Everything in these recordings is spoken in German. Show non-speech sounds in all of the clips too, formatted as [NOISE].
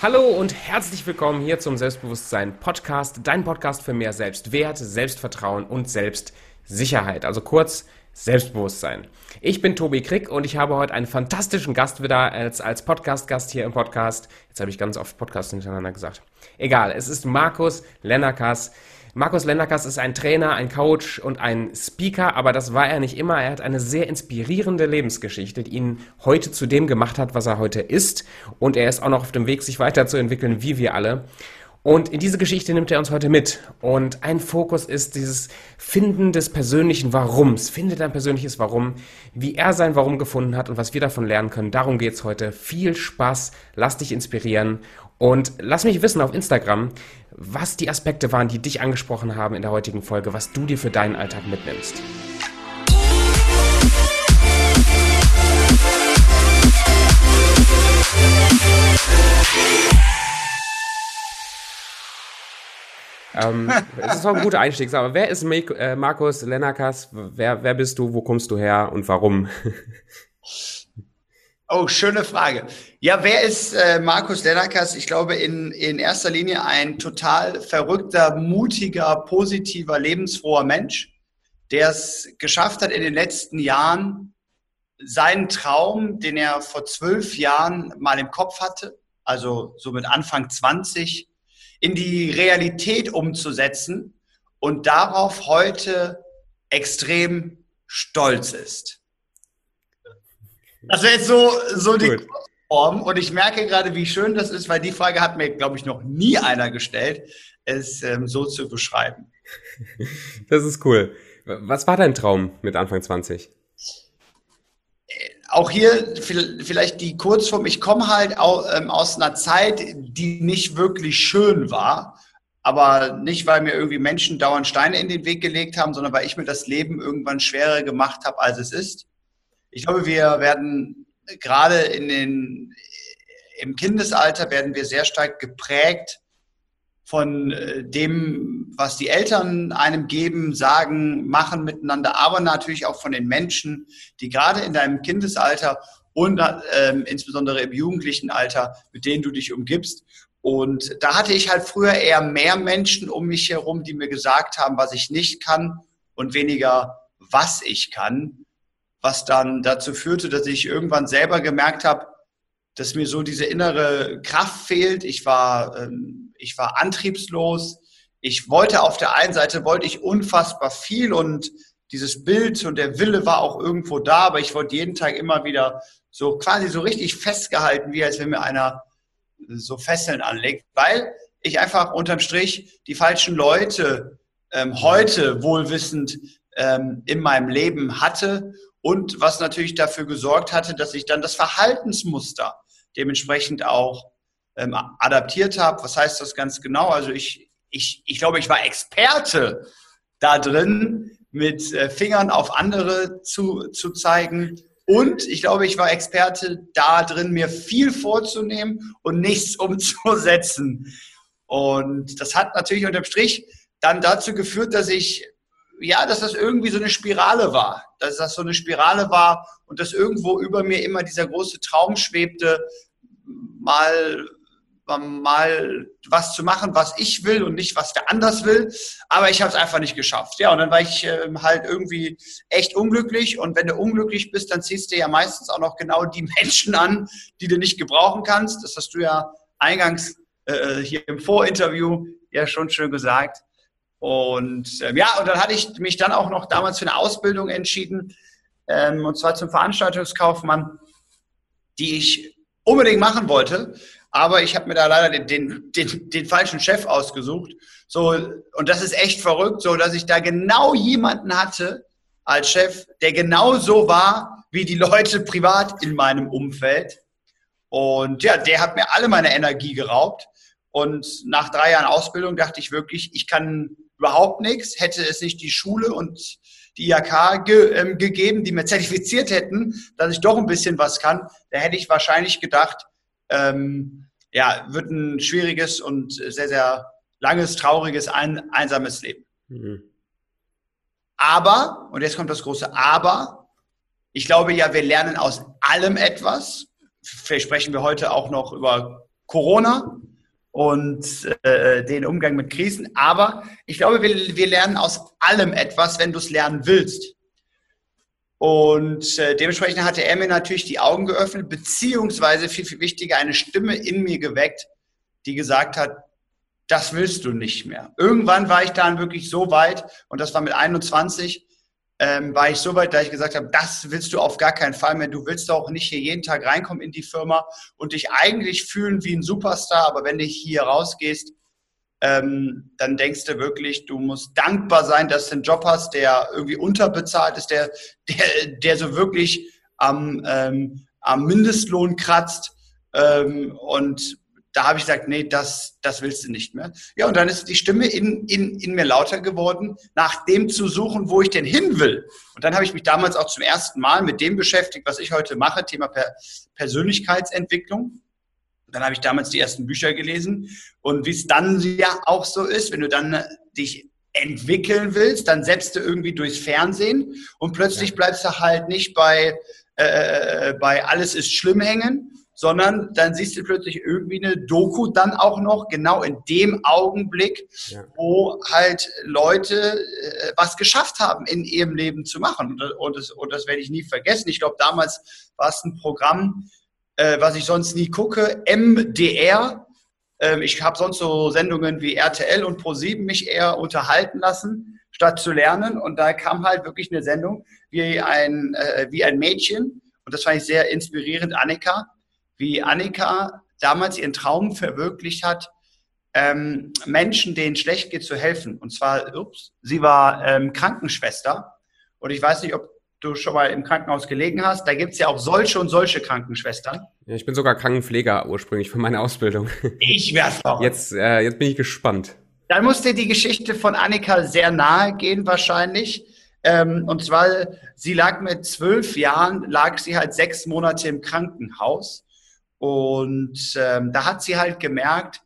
Hallo und herzlich willkommen hier zum Selbstbewusstsein Podcast, dein Podcast für mehr Selbstwert, Selbstvertrauen und Selbstsicherheit. Also kurz Selbstbewusstsein. Ich bin Tobi Krick und ich habe heute einen fantastischen Gast wieder als, als Podcast-Gast hier im Podcast. Jetzt habe ich ganz oft Podcast hintereinander gesagt. Egal, es ist Markus Lennerkas. Markus Lenderkas ist ein Trainer, ein Coach und ein Speaker, aber das war er nicht immer. Er hat eine sehr inspirierende Lebensgeschichte, die ihn heute zu dem gemacht hat, was er heute ist. Und er ist auch noch auf dem Weg, sich weiterzuentwickeln, wie wir alle. Und in diese Geschichte nimmt er uns heute mit. Und ein Fokus ist dieses Finden des persönlichen Warums. Finde dein persönliches Warum, wie er sein Warum gefunden hat und was wir davon lernen können. Darum geht's heute. Viel Spaß, lass dich inspirieren und lass mich wissen auf Instagram, was die Aspekte waren, die dich angesprochen haben in der heutigen Folge, was du dir für deinen Alltag mitnimmst. ähm, [LAUGHS] es ist auch ein guter Einstieg. Aber wer ist äh, Markus Lennakas? Wer, wer bist du? Wo kommst du her und warum? [LAUGHS] Oh, schöne Frage. Ja, wer ist äh, Markus Lennakas? Ich glaube, in, in erster Linie ein total verrückter, mutiger, positiver, lebensfroher Mensch, der es geschafft hat, in den letzten Jahren seinen Traum, den er vor zwölf Jahren mal im Kopf hatte, also so mit Anfang 20, in die Realität umzusetzen und darauf heute extrem stolz ist. Das wäre jetzt so, so die Form. Und ich merke gerade, wie schön das ist, weil die Frage hat mir, glaube ich, noch nie einer gestellt, es ähm, so zu beschreiben. [LAUGHS] Das ist cool. Was war dein Traum mit Anfang 20? Äh, auch hier vielleicht die Kurzform. Ich komme halt ähm, aus einer Zeit, die nicht wirklich schön war. Aber nicht, weil mir irgendwie Menschen dauernd Steine in den Weg gelegt haben, sondern weil ich mir das Leben irgendwann schwerer gemacht habe, als es ist. Ich glaube, wir werden gerade in den, im Kindesalter werden wir sehr stark geprägt von äh, dem, was die Eltern einem geben, sagen, machen miteinander, aber natürlich auch von den Menschen, die gerade in deinem Kindesalter und äh, insbesondere im jugendlichen Alter, mit denen du dich umgibst. Und da hatte ich halt früher eher mehr Menschen um mich herum, die mir gesagt haben, was ich nicht kann und weniger, was ich kann was dann dazu führte, dass ich irgendwann selber gemerkt habe, dass mir so diese innere Kraft fehlt. Ich war, ähm, ich war antriebslos. Ich wollte auf der einen Seite wollte ich unfassbar viel und dieses Bild und der Wille war auch irgendwo da, aber ich wollte jeden Tag immer wieder so quasi so richtig festgehalten, wie als wenn mir einer so Fesseln anlegt, weil ich einfach unterm Strich die falschen Leute ähm, heute wohlwissend ähm, in meinem Leben hatte und was natürlich dafür gesorgt hatte, dass ich dann das Verhaltensmuster dementsprechend auch ähm, adaptiert habe. Was heißt das ganz genau? Also ich, ich, ich glaube, ich war Experte da drin, mit äh, Fingern auf andere zu, zu zeigen. Und ich glaube, ich war Experte da drin, mir viel vorzunehmen und nichts [LAUGHS] umzusetzen. Und das hat natürlich unterm Strich dann dazu geführt, dass ich ja, dass das irgendwie so eine Spirale war. Dass das so eine Spirale war und dass irgendwo über mir immer dieser große Traum schwebte, mal, mal was zu machen, was ich will und nicht, was der anders will. Aber ich habe es einfach nicht geschafft. Ja, und dann war ich äh, halt irgendwie echt unglücklich. Und wenn du unglücklich bist, dann ziehst du ja meistens auch noch genau die [LAUGHS] Menschen an, die du nicht gebrauchen kannst. Das hast du ja eingangs äh, hier im Vorinterview ja schon schön gesagt. Und ähm, ja, und dann hatte ich mich dann auch noch damals für eine Ausbildung entschieden, ähm, und zwar zum Veranstaltungskaufmann, die ich unbedingt machen wollte. Aber ich habe mir da leider den, den, den, den falschen Chef ausgesucht. So, und das ist echt verrückt, so dass ich da genau jemanden hatte als Chef, der genau so war wie die Leute privat in meinem Umfeld. Und ja, der hat mir alle meine Energie geraubt. Und nach drei Jahren Ausbildung dachte ich wirklich, ich kann überhaupt nichts. Hätte es nicht die Schule und die IHK ge, ähm, gegeben, die mir zertifiziert hätten, dass ich doch ein bisschen was kann, da hätte ich wahrscheinlich gedacht, ähm, ja, wird ein schwieriges und sehr, sehr langes, trauriges, ein, einsames Leben. Mhm. Aber, und jetzt kommt das große Aber, ich glaube ja, wir lernen aus allem etwas. Vielleicht sprechen wir heute auch noch über Corona und äh, den Umgang mit Krisen. Aber ich glaube, wir, wir lernen aus allem etwas, wenn du es lernen willst. Und äh, dementsprechend hatte er mir natürlich die Augen geöffnet, beziehungsweise viel, viel wichtiger, eine Stimme in mir geweckt, die gesagt hat, das willst du nicht mehr. Irgendwann war ich dann wirklich so weit, und das war mit 21, ähm, war ich so weit, da ich gesagt habe, das willst du auf gar keinen Fall mehr. Du willst auch nicht hier jeden Tag reinkommen in die Firma und dich eigentlich fühlen wie ein Superstar, aber wenn du hier rausgehst, ähm, dann denkst du wirklich, du musst dankbar sein, dass du einen Job hast, der irgendwie unterbezahlt ist, der, der, der so wirklich am, ähm, am Mindestlohn kratzt. Ähm, und da habe ich gesagt, nee, das, das willst du nicht mehr. Ja, und dann ist die Stimme in, in, in mir lauter geworden, nach dem zu suchen, wo ich denn hin will. Und dann habe ich mich damals auch zum ersten Mal mit dem beschäftigt, was ich heute mache, Thema per Persönlichkeitsentwicklung. Dann habe ich damals die ersten Bücher gelesen. Und wie es dann ja auch so ist, wenn du dann dich entwickeln willst, dann setzt du irgendwie durchs Fernsehen und plötzlich bleibst du halt nicht bei, äh, bei alles ist schlimm hängen, sondern dann siehst du plötzlich irgendwie eine Doku dann auch noch genau in dem Augenblick, ja. wo halt Leute äh, was geschafft haben in ihrem Leben zu machen. Und, und, das, und das werde ich nie vergessen. Ich glaube, damals war es ein Programm, äh, was ich sonst nie gucke, MDR. Ähm, ich habe sonst so Sendungen wie RTL und Pro7 mich eher unterhalten lassen, statt zu lernen. Und da kam halt wirklich eine Sendung wie ein, äh, wie ein Mädchen. Und das fand ich sehr inspirierend, Annika, wie Annika damals ihren Traum verwirklicht hat, ähm, Menschen, denen schlecht geht, zu helfen. Und zwar, ups, sie war ähm, Krankenschwester. Und ich weiß nicht, ob du schon mal im Krankenhaus gelegen hast. Da gibt es ja auch solche und solche Krankenschwestern. Ja, ich bin sogar Krankenpfleger ursprünglich für meine Ausbildung. Ich werde verrückt. Jetzt, äh, jetzt bin ich gespannt. Dann muss dir die Geschichte von Annika sehr nahe gehen wahrscheinlich. Ähm, und zwar, sie lag mit zwölf Jahren, lag sie halt sechs Monate im Krankenhaus. Und ähm, da hat sie halt gemerkt,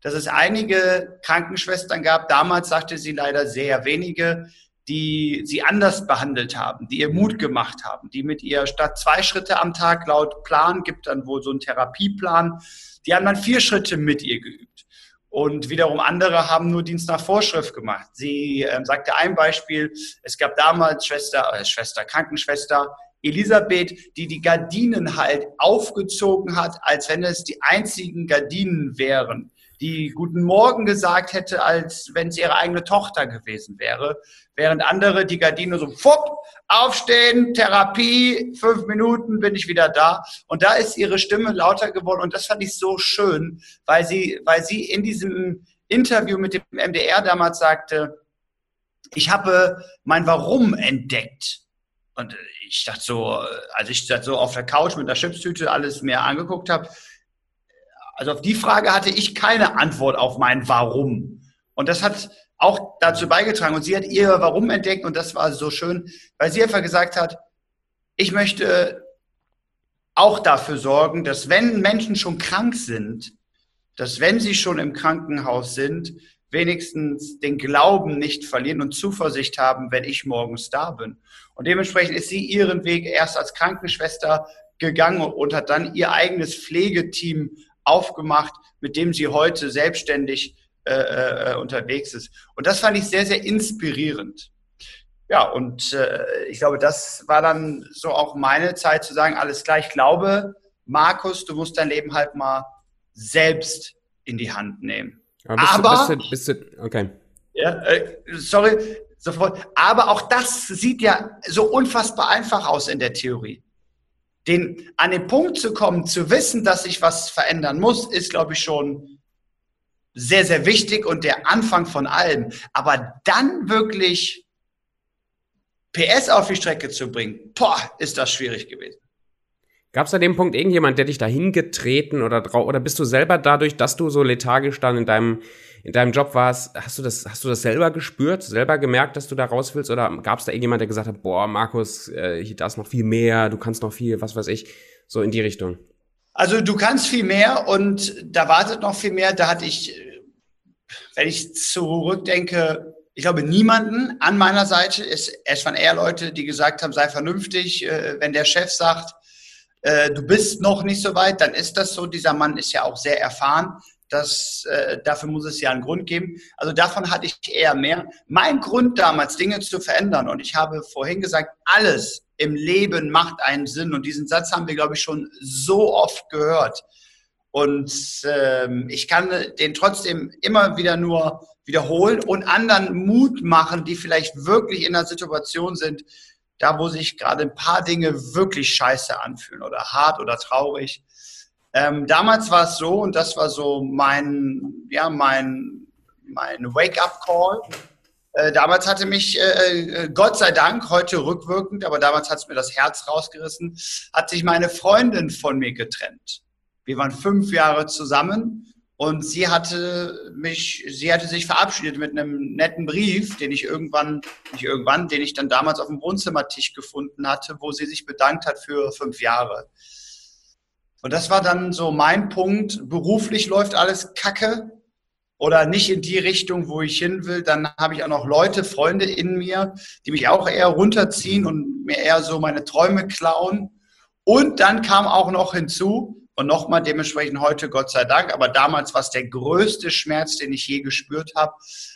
dass es einige Krankenschwestern gab. Damals sagte sie leider sehr wenige, die sie anders behandelt haben, die ihr Mut gemacht haben, die mit ihr statt zwei Schritte am Tag laut Plan, gibt dann wohl so einen Therapieplan, die haben dann vier Schritte mit ihr geübt. Und wiederum andere haben nur Dienst nach Vorschrift gemacht. Sie äh, sagte ein Beispiel, es gab damals Schwester, äh, Schwester, Krankenschwester Elisabeth, die die Gardinen halt aufgezogen hat, als wenn es die einzigen Gardinen wären die Guten Morgen gesagt hätte, als wenn es ihre eigene Tochter gewesen wäre. Während andere die Gardine so, fupp, aufstehen, Therapie, fünf Minuten bin ich wieder da. Und da ist ihre Stimme lauter geworden. Und das fand ich so schön, weil sie, weil sie in diesem Interview mit dem MDR damals sagte, ich habe mein Warum entdeckt. Und ich dachte so, als ich das so auf der Couch mit der Chipstüte alles mir angeguckt habe, also auf die Frage hatte ich keine Antwort auf mein Warum. Und das hat auch dazu beigetragen. Und sie hat ihr Warum entdeckt und das war so schön, weil sie einfach gesagt hat, ich möchte auch dafür sorgen, dass wenn Menschen schon krank sind, dass wenn sie schon im Krankenhaus sind, wenigstens den Glauben nicht verlieren und Zuversicht haben, wenn ich morgens da bin. Und dementsprechend ist sie ihren Weg erst als Krankenschwester gegangen und hat dann ihr eigenes Pflegeteam aufgemacht, mit dem sie heute selbstständig äh, äh, unterwegs ist. Und das fand ich sehr, sehr inspirierend. Ja, und äh, ich glaube, das war dann so auch meine Zeit zu sagen, alles klar, ich glaube, Markus, du musst dein Leben halt mal selbst in die Hand nehmen. Aber, bist Aber du, bist du, bist du, okay. Ja, äh, sorry, sofort. Aber auch das sieht ja so unfassbar einfach aus in der Theorie den, an den Punkt zu kommen, zu wissen, dass sich was verändern muss, ist, glaube ich, schon sehr, sehr wichtig und der Anfang von allem. Aber dann wirklich PS auf die Strecke zu bringen, boah, ist das schwierig gewesen. Gab es an dem Punkt irgendjemand, der dich dahin getreten oder oder bist du selber dadurch, dass du so lethargisch dann in deinem in deinem Job warst, hast du das hast du das selber gespürt, selber gemerkt, dass du da raus willst oder gab es da irgendjemand, der gesagt hat, boah, Markus, äh, da ist noch viel mehr, du kannst noch viel, was weiß ich, so in die Richtung? Also du kannst viel mehr und da wartet noch viel mehr. Da hatte ich, wenn ich zurückdenke, ich glaube, niemanden an meiner Seite. Es, es waren eher Leute, die gesagt haben, sei vernünftig, äh, wenn der Chef sagt, äh, du bist noch nicht so weit, dann ist das so. Dieser Mann ist ja auch sehr erfahren. Das, äh, dafür muss es ja einen Grund geben. Also davon hatte ich eher mehr. Mein Grund damals, Dinge zu verändern, und ich habe vorhin gesagt, alles im Leben macht einen Sinn. Und diesen Satz haben wir, glaube ich, schon so oft gehört. Und ähm, ich kann den trotzdem immer wieder nur wiederholen und anderen Mut machen, die vielleicht wirklich in einer Situation sind, da wo sich gerade ein paar Dinge wirklich scheiße anfühlen oder hart oder traurig. Ähm, damals war es so, und das war so mein, ja, mein, mein Wake-up-Call. Äh, damals hatte mich, äh, äh, Gott sei Dank, heute rückwirkend, aber damals hat es mir das Herz rausgerissen, hat sich meine Freundin von mir getrennt. Wir waren fünf Jahre zusammen und sie hatte mich, sie hatte sich verabschiedet mit einem netten Brief, den ich irgendwann, nicht irgendwann, den ich dann damals auf dem Wohnzimmertisch gefunden hatte, wo sie sich bedankt hat für fünf Jahre. Und das war dann so mein Punkt. Beruflich läuft alles kacke oder nicht in die Richtung, wo ich hin will. Dann habe ich auch noch Leute, Freunde in mir, die mich auch eher runterziehen und mir eher so meine Träume klauen. Und dann kam auch noch hinzu, und nochmal dementsprechend heute Gott sei Dank, aber damals war es der größte Schmerz, den ich je gespürt habe,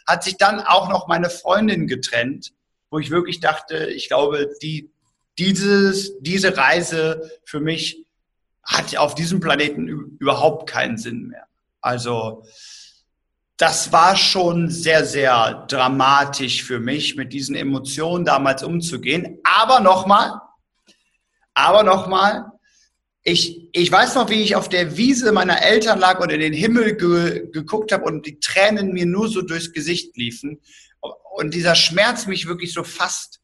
hat sich dann auch noch meine Freundin getrennt, wo ich wirklich dachte, ich glaube, die, dieses, diese Reise für mich hat auf diesem Planeten überhaupt keinen Sinn mehr. Also das war schon sehr, sehr dramatisch für mich, mit diesen Emotionen damals umzugehen. Aber nochmal, aber nochmal, ich, ich weiß noch, wie ich auf der Wiese meiner Eltern lag und in den Himmel ge, geguckt habe und die Tränen mir nur so durchs Gesicht liefen. Und dieser Schmerz mich wirklich so fast,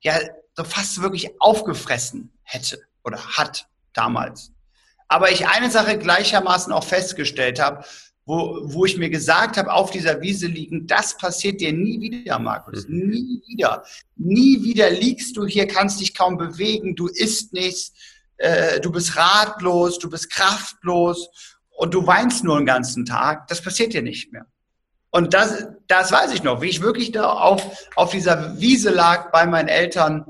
ja, so fast wirklich aufgefressen hätte oder hat damals. Aber ich eine Sache gleichermaßen auch festgestellt habe, wo, wo ich mir gesagt habe, auf dieser Wiese liegen, das passiert dir nie wieder, Markus. Mhm. Nie wieder. Nie wieder liegst du hier, kannst dich kaum bewegen, du isst nichts, äh, du bist ratlos, du bist kraftlos und du weinst nur den ganzen Tag, das passiert dir nicht mehr. Und das, das weiß ich noch, wie ich wirklich da auf, auf dieser Wiese lag bei meinen Eltern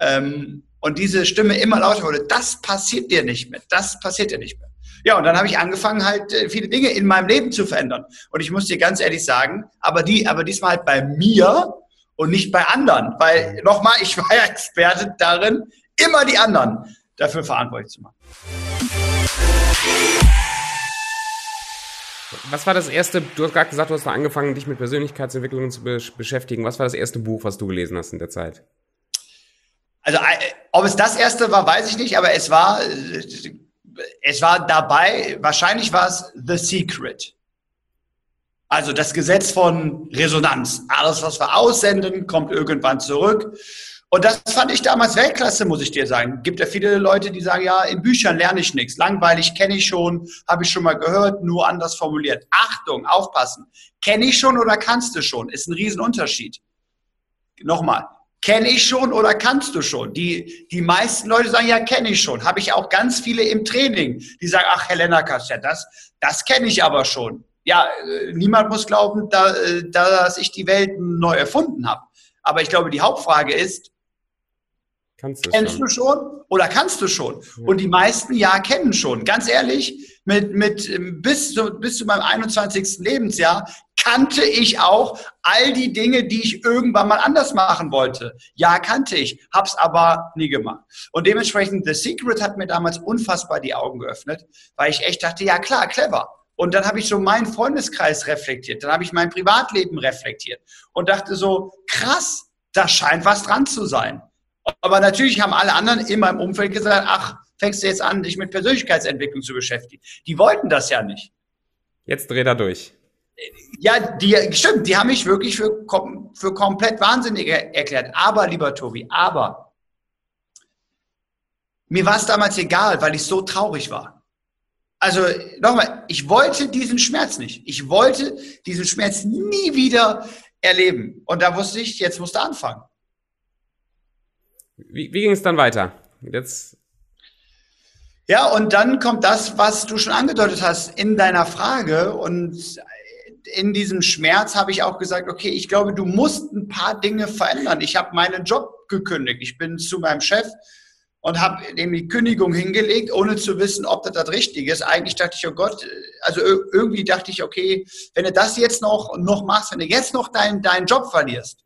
ähm, und diese Stimme immer lauter wurde, das passiert dir nicht mehr, das passiert dir nicht mehr. Ja, und dann habe ich angefangen, halt äh, viele Dinge in meinem Leben zu verändern. Und ich muss dir ganz ehrlich sagen, aber die, aber diesmal halt bei mir und nicht bei anderen. Weil, nochmal, ich war ja [LAUGHS] Experte darin, immer die anderen dafür verantwortlich zu machen. Was war das erste, du hast gerade gesagt, du hast angefangen, dich mit Persönlichkeitsentwicklung zu beschäftigen. Was war das erste Buch, was du gelesen hast in der Zeit? Also, ob es das erste war, weiß ich nicht, aber es war, es war dabei, wahrscheinlich war es The Secret. Also das Gesetz von Resonanz. Alles, was wir aussenden, kommt irgendwann zurück. Und das fand ich damals Weltklasse, muss ich dir sagen. Gibt ja viele Leute, die sagen, ja, in Büchern lerne ich nichts. Langweilig kenne ich schon, habe ich schon mal gehört, nur anders formuliert. Achtung, aufpassen. Kenne ich schon oder kannst du schon? Ist ein Riesenunterschied. Nochmal. Kenne ich schon oder kannst du schon? Die, die meisten Leute sagen, ja, kenne ich schon. Habe ich auch ganz viele im Training, die sagen, ach, Helena Kassia, das, das kenne ich aber schon. Ja, äh, niemand muss glauben, da, äh, dass ich die Welt neu erfunden habe. Aber ich glaube, die Hauptfrage ist, Kannst du Kennst schon. du schon oder kannst du schon? Ja. Und die meisten ja kennen schon. Ganz ehrlich, mit, mit, bis, zu, bis zu meinem 21. Lebensjahr kannte ich auch all die Dinge, die ich irgendwann mal anders machen wollte. Ja, kannte ich, hab's aber nie gemacht. Und dementsprechend, The Secret hat mir damals unfassbar die Augen geöffnet, weil ich echt dachte, ja klar, clever. Und dann habe ich so meinen Freundeskreis reflektiert, dann habe ich mein Privatleben reflektiert und dachte so, krass, da scheint was dran zu sein. Aber natürlich haben alle anderen in meinem Umfeld gesagt, ach, fängst du jetzt an, dich mit Persönlichkeitsentwicklung zu beschäftigen. Die wollten das ja nicht. Jetzt dreht er durch. Ja, die, stimmt, die haben mich wirklich für, für komplett wahnsinnig erklärt. Aber, lieber Tobi, aber mir war es damals egal, weil ich so traurig war. Also nochmal, ich wollte diesen Schmerz nicht. Ich wollte diesen Schmerz nie wieder erleben. Und da wusste ich, jetzt musste anfangen. Wie, wie ging es dann weiter? Jetzt ja, und dann kommt das, was du schon angedeutet hast in deiner Frage. Und in diesem Schmerz habe ich auch gesagt, okay, ich glaube, du musst ein paar Dinge verändern. Ich habe meinen Job gekündigt. Ich bin zu meinem Chef und habe dem die Kündigung hingelegt, ohne zu wissen, ob das das Richtige ist. Eigentlich dachte ich, oh Gott, also irgendwie dachte ich, okay, wenn du das jetzt noch, noch machst, wenn du jetzt noch deinen, deinen Job verlierst,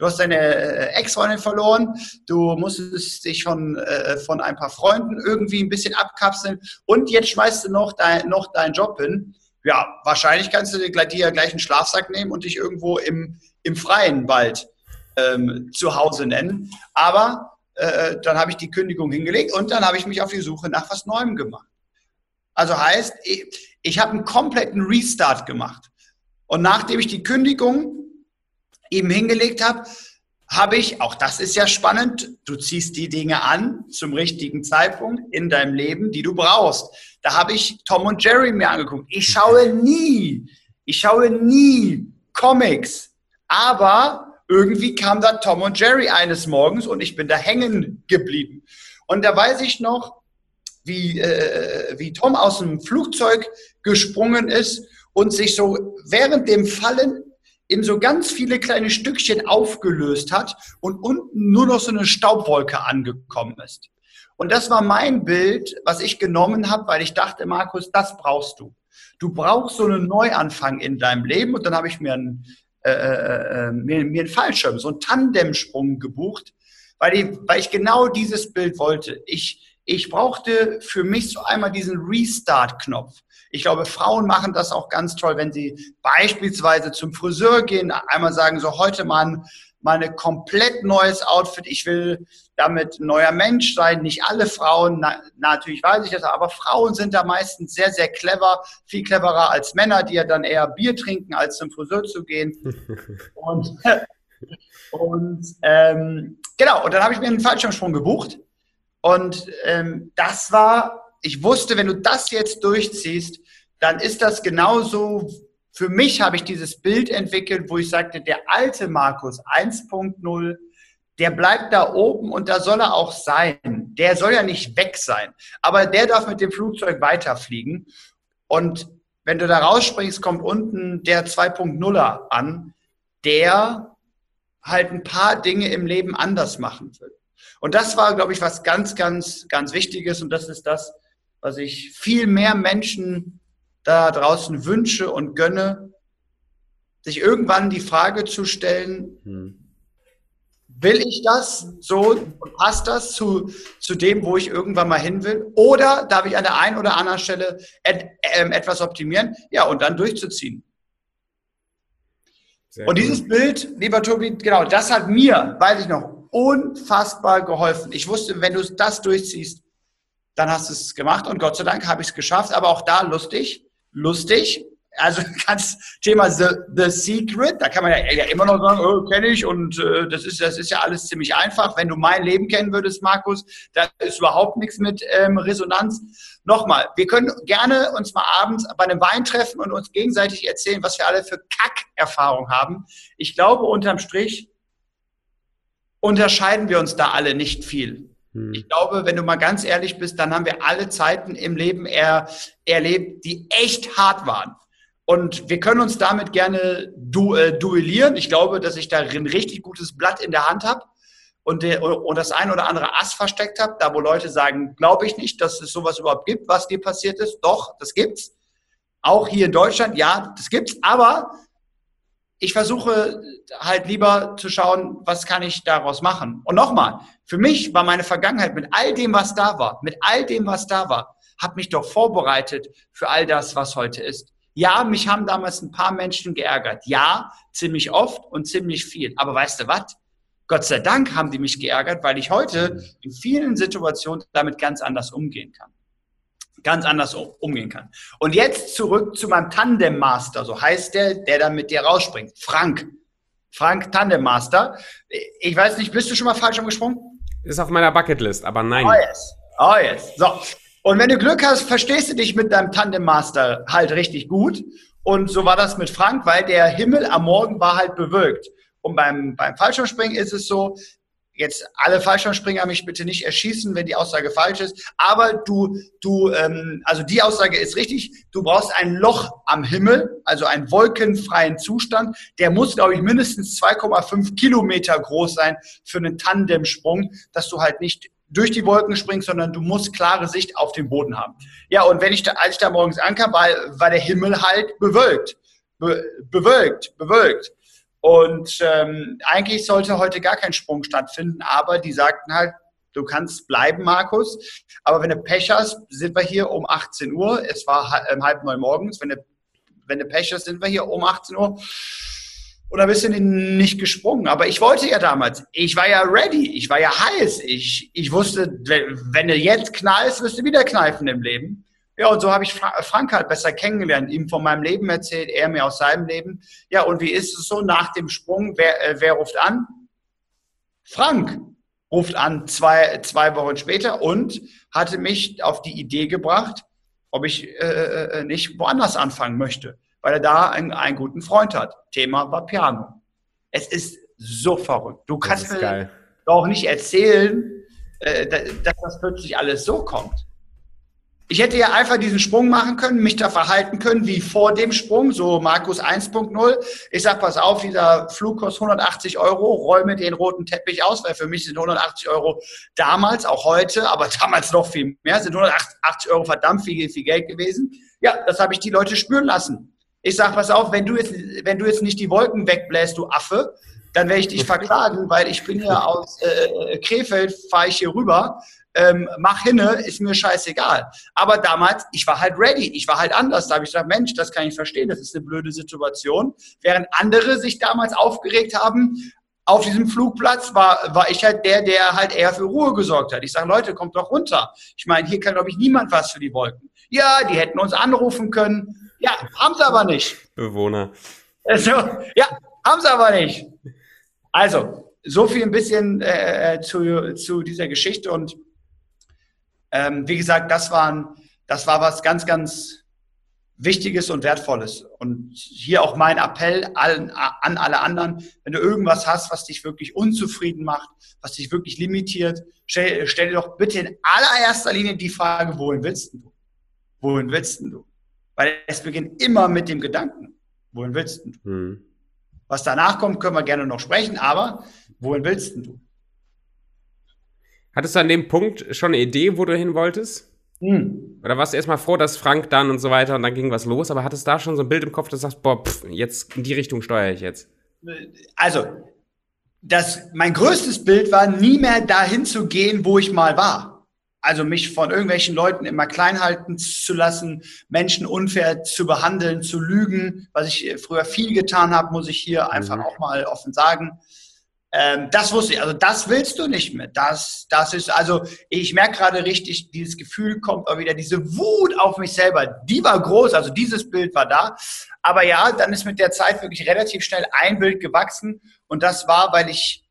du hast deine äh, Ex-Freundin verloren, du musstest dich von, äh, von ein paar Freunden irgendwie ein bisschen abkapseln und jetzt schmeißt du noch, dein, noch deinen Job hin. Ja, wahrscheinlich kannst du dir gleich, dir gleich einen Schlafsack nehmen und dich irgendwo im, im freien Wald ähm, zu Hause nennen. Aber äh, dann habe ich die Kündigung hingelegt und dann habe ich mich auf die Suche nach was Neuem gemacht. Also heißt, ich, ich habe einen kompletten Restart gemacht. Und nachdem ich die Kündigung eben hingelegt habe, habe ich, auch das ist ja spannend, du ziehst die Dinge an zum richtigen Zeitpunkt in deinem Leben, die du brauchst. Da habe ich Tom und Jerry mir angeguckt. Ich [LAUGHS] schaue nie, ich schaue nie Comics, aber irgendwie kam da Tom und Jerry eines Morgens und ich bin da hängen geblieben. Und da weiß ich noch, wie, äh, wie Tom aus dem Flugzeug gesprungen ist und sich so während dem Fallen in so ganz viele kleine Stückchen aufgelöst hat und unten nur noch so eine Staubwolke angekommen ist. Und das war mein Bild, was ich genommen habe, weil ich dachte, Markus, das brauchst du. Du brauchst so einen Neuanfang in deinem Leben. Und dann habe ich mir einen, äh, äh, äh, mir, mir einen Fallschirm, so einen Tandemsprung gebucht, weil ich, weil ich genau dieses Bild wollte. Ich, ich brauchte für mich so einmal diesen Restart-Knopf. Ich glaube, Frauen machen das auch ganz toll, wenn sie beispielsweise zum Friseur gehen, einmal sagen, so heute mal ein, mal ein komplett neues Outfit. Ich will damit ein neuer Mensch sein. Nicht alle Frauen, na, natürlich weiß ich das, aber Frauen sind da meistens sehr, sehr clever, viel cleverer als Männer, die ja dann eher Bier trinken, als zum Friseur zu gehen. [LAUGHS] und [LAUGHS] und ähm, genau, und dann habe ich mir einen Fallschirmsprung gebucht. Und ähm, das war ich wusste, wenn du das jetzt durchziehst, dann ist das genauso. Für mich habe ich dieses Bild entwickelt, wo ich sagte, der alte Markus 1.0, der bleibt da oben und da soll er auch sein. Der soll ja nicht weg sein, aber der darf mit dem Flugzeug weiterfliegen. Und wenn du da rausspringst, kommt unten der 2.0er an, der halt ein paar Dinge im Leben anders machen will. Und das war, glaube ich, was ganz, ganz, ganz Wichtiges. Und das ist das, was ich viel mehr Menschen da draußen wünsche und gönne, sich irgendwann die Frage zu stellen, hm. will ich das so und passt das zu, zu dem, wo ich irgendwann mal hin will? Oder darf ich an der einen oder anderen Stelle et, äh, etwas optimieren? Ja, und dann durchzuziehen. Sehr und dieses Bild, lieber Tobi, genau, das hat mir, weiß ich noch, unfassbar geholfen. Ich wusste, wenn du das durchziehst, dann hast du es gemacht und Gott sei Dank habe ich es geschafft. Aber auch da lustig, lustig. Also [LAUGHS] ganz Thema The, The Secret, da kann man ja, ja immer noch sagen, oh, kenne ich und äh, das, ist, das ist ja alles ziemlich einfach. Wenn du mein Leben kennen würdest, Markus, da ist überhaupt nichts mit ähm, Resonanz. Nochmal, wir können gerne uns mal abends bei einem Wein treffen und uns gegenseitig erzählen, was wir alle für Kack-Erfahrung haben. Ich glaube, unterm Strich unterscheiden wir uns da alle nicht viel. Hm. Ich glaube, wenn du mal ganz ehrlich bist, dann haben wir alle Zeiten im Leben er, erlebt, die echt hart waren. Und wir können uns damit gerne du, äh, duellieren. Ich glaube, dass ich da ein richtig gutes Blatt in der Hand habe und, und das ein oder andere Ass versteckt habe, da wo Leute sagen, glaube ich nicht, dass es sowas überhaupt gibt, was dir passiert ist. Doch, das gibt's. Auch hier in Deutschland, ja, das gibt's. Aber ich versuche halt lieber zu schauen, was kann ich daraus machen. Und nochmal, für mich war meine Vergangenheit mit all dem, was da war, mit all dem, was da war, hat mich doch vorbereitet für all das, was heute ist. Ja, mich haben damals ein paar Menschen geärgert. Ja, ziemlich oft und ziemlich viel. Aber weißt du was? Gott sei Dank haben die mich geärgert, weil ich heute in vielen Situationen damit ganz anders umgehen kann ganz anders umgehen kann. Und jetzt zurück zu meinem Tandem Master, so heißt der, der dann mit dir rausspringt. Frank. Frank Tandem Master. Ich weiß nicht, bist du schon mal falsch umgesprungen? Ist auf meiner Bucketlist, aber nein. Oh yes. Oh yes. So. Und wenn du Glück hast, verstehst du dich mit deinem Tandem Master halt richtig gut. Und so war das mit Frank, weil der Himmel am Morgen war halt bewölkt. Und beim, beim Fallschirmspringen ist es so, jetzt alle Fallschirmspringer mich bitte nicht erschießen, wenn die Aussage falsch ist. Aber du, du, ähm, also die Aussage ist richtig. Du brauchst ein Loch am Himmel, also einen wolkenfreien Zustand. Der muss, glaube ich, mindestens 2,5 Kilometer groß sein für einen Tandemsprung, dass du halt nicht durch die Wolken springst, sondern du musst klare Sicht auf den Boden haben. Ja, und wenn ich da, als ich da morgens ankam, war, war der Himmel halt bewölkt. Be, bewölkt, bewölkt. Und ähm, eigentlich sollte heute gar kein Sprung stattfinden, aber die sagten halt, du kannst bleiben, Markus. Aber wenn du Pech hast, sind wir hier um 18 Uhr. Es war halb neun morgens. Wenn du, wenn du Pech hast, sind wir hier um 18 Uhr. Und dann bist du nicht gesprungen. Aber ich wollte ja damals. Ich war ja ready. Ich war ja heiß. Ich, ich wusste, wenn du jetzt knallst, wirst du wieder kneifen im Leben. Ja, und so habe ich Frank halt besser kennengelernt, ihm von meinem Leben erzählt, er mir aus seinem Leben. Ja, und wie ist es so nach dem Sprung? Wer, äh, wer ruft an? Frank ruft an zwei, zwei Wochen später und hatte mich auf die Idee gebracht, ob ich äh, äh nicht woanders anfangen möchte, weil er da einen, einen guten Freund hat. Thema war Piano. Es ist so verrückt. Du kannst mir geil. doch nicht erzählen, äh, dass das plötzlich alles so kommt. Ich hätte ja einfach diesen Sprung machen können, mich da verhalten können wie vor dem Sprung, so Markus 1.0. Ich sag, pass auf, dieser Flug kostet 180 Euro, räume den roten Teppich aus, weil für mich sind 180 Euro damals, auch heute, aber [LAUGHS] damals noch viel mehr, sind 180 Euro verdammt viel, viel Geld gewesen. Ja, das habe ich die Leute spüren lassen. Ich sag, pass auf, wenn du jetzt, wenn du jetzt nicht die Wolken wegbläst, du Affe, dann werde ich dich verklagen, weil ich bin ja aus äh, Krefeld, fahre ich hier rüber ähm, mach hinne, ist mir scheißegal. Aber damals, ich war halt ready, ich war halt anders. Da habe ich gesagt, Mensch, das kann ich verstehen, das ist eine blöde Situation. Während andere sich damals aufgeregt haben, auf diesem Flugplatz war, war ich halt der, der halt eher für Ruhe gesorgt hat. Ich sage, Leute, kommt doch runter. Ich meine, hier kann, glaube ich, niemand was für die Wolken. Ja, die hätten uns anrufen können. Ja, haben sie aber nicht. Bewohner. Also, ja, haben sie aber nicht. Also, so viel ein bisschen äh, zu, zu dieser Geschichte und ähm, wie gesagt, das, waren, das war was ganz, ganz Wichtiges und Wertvolles. Und hier auch mein Appell an, an alle anderen, wenn du irgendwas hast, was dich wirklich unzufrieden macht, was dich wirklich limitiert, stell, stell dir doch bitte in allererster Linie die Frage, wohin willst du? Wohin willst du? Weil es beginnt immer mit dem Gedanken, wohin willst du? Hm. Was danach kommt, können wir gerne noch sprechen, aber wohin willst du? Hattest du an dem Punkt schon eine Idee, wo du hin wolltest? Hm. Oder warst du erstmal froh, dass Frank dann und so weiter und dann ging was los, aber hattest du da schon so ein Bild im Kopf, dass du sagst, boah, pff, jetzt in die Richtung steuere ich jetzt? Also, das, mein größtes Bild war, nie mehr dahin zu gehen, wo ich mal war. Also mich von irgendwelchen Leuten immer klein halten zu lassen, Menschen unfair zu behandeln, zu lügen, was ich früher viel getan habe, muss ich hier einfach mhm. auch mal offen sagen. Ähm, das wusste ich. Also das willst du nicht mehr. Das, das ist, also ich merke gerade richtig, dieses Gefühl kommt auch wieder, diese Wut auf mich selber, die war groß, also dieses Bild war da. Aber ja, dann ist mit der Zeit wirklich relativ schnell ein Bild gewachsen. Und das war, weil ich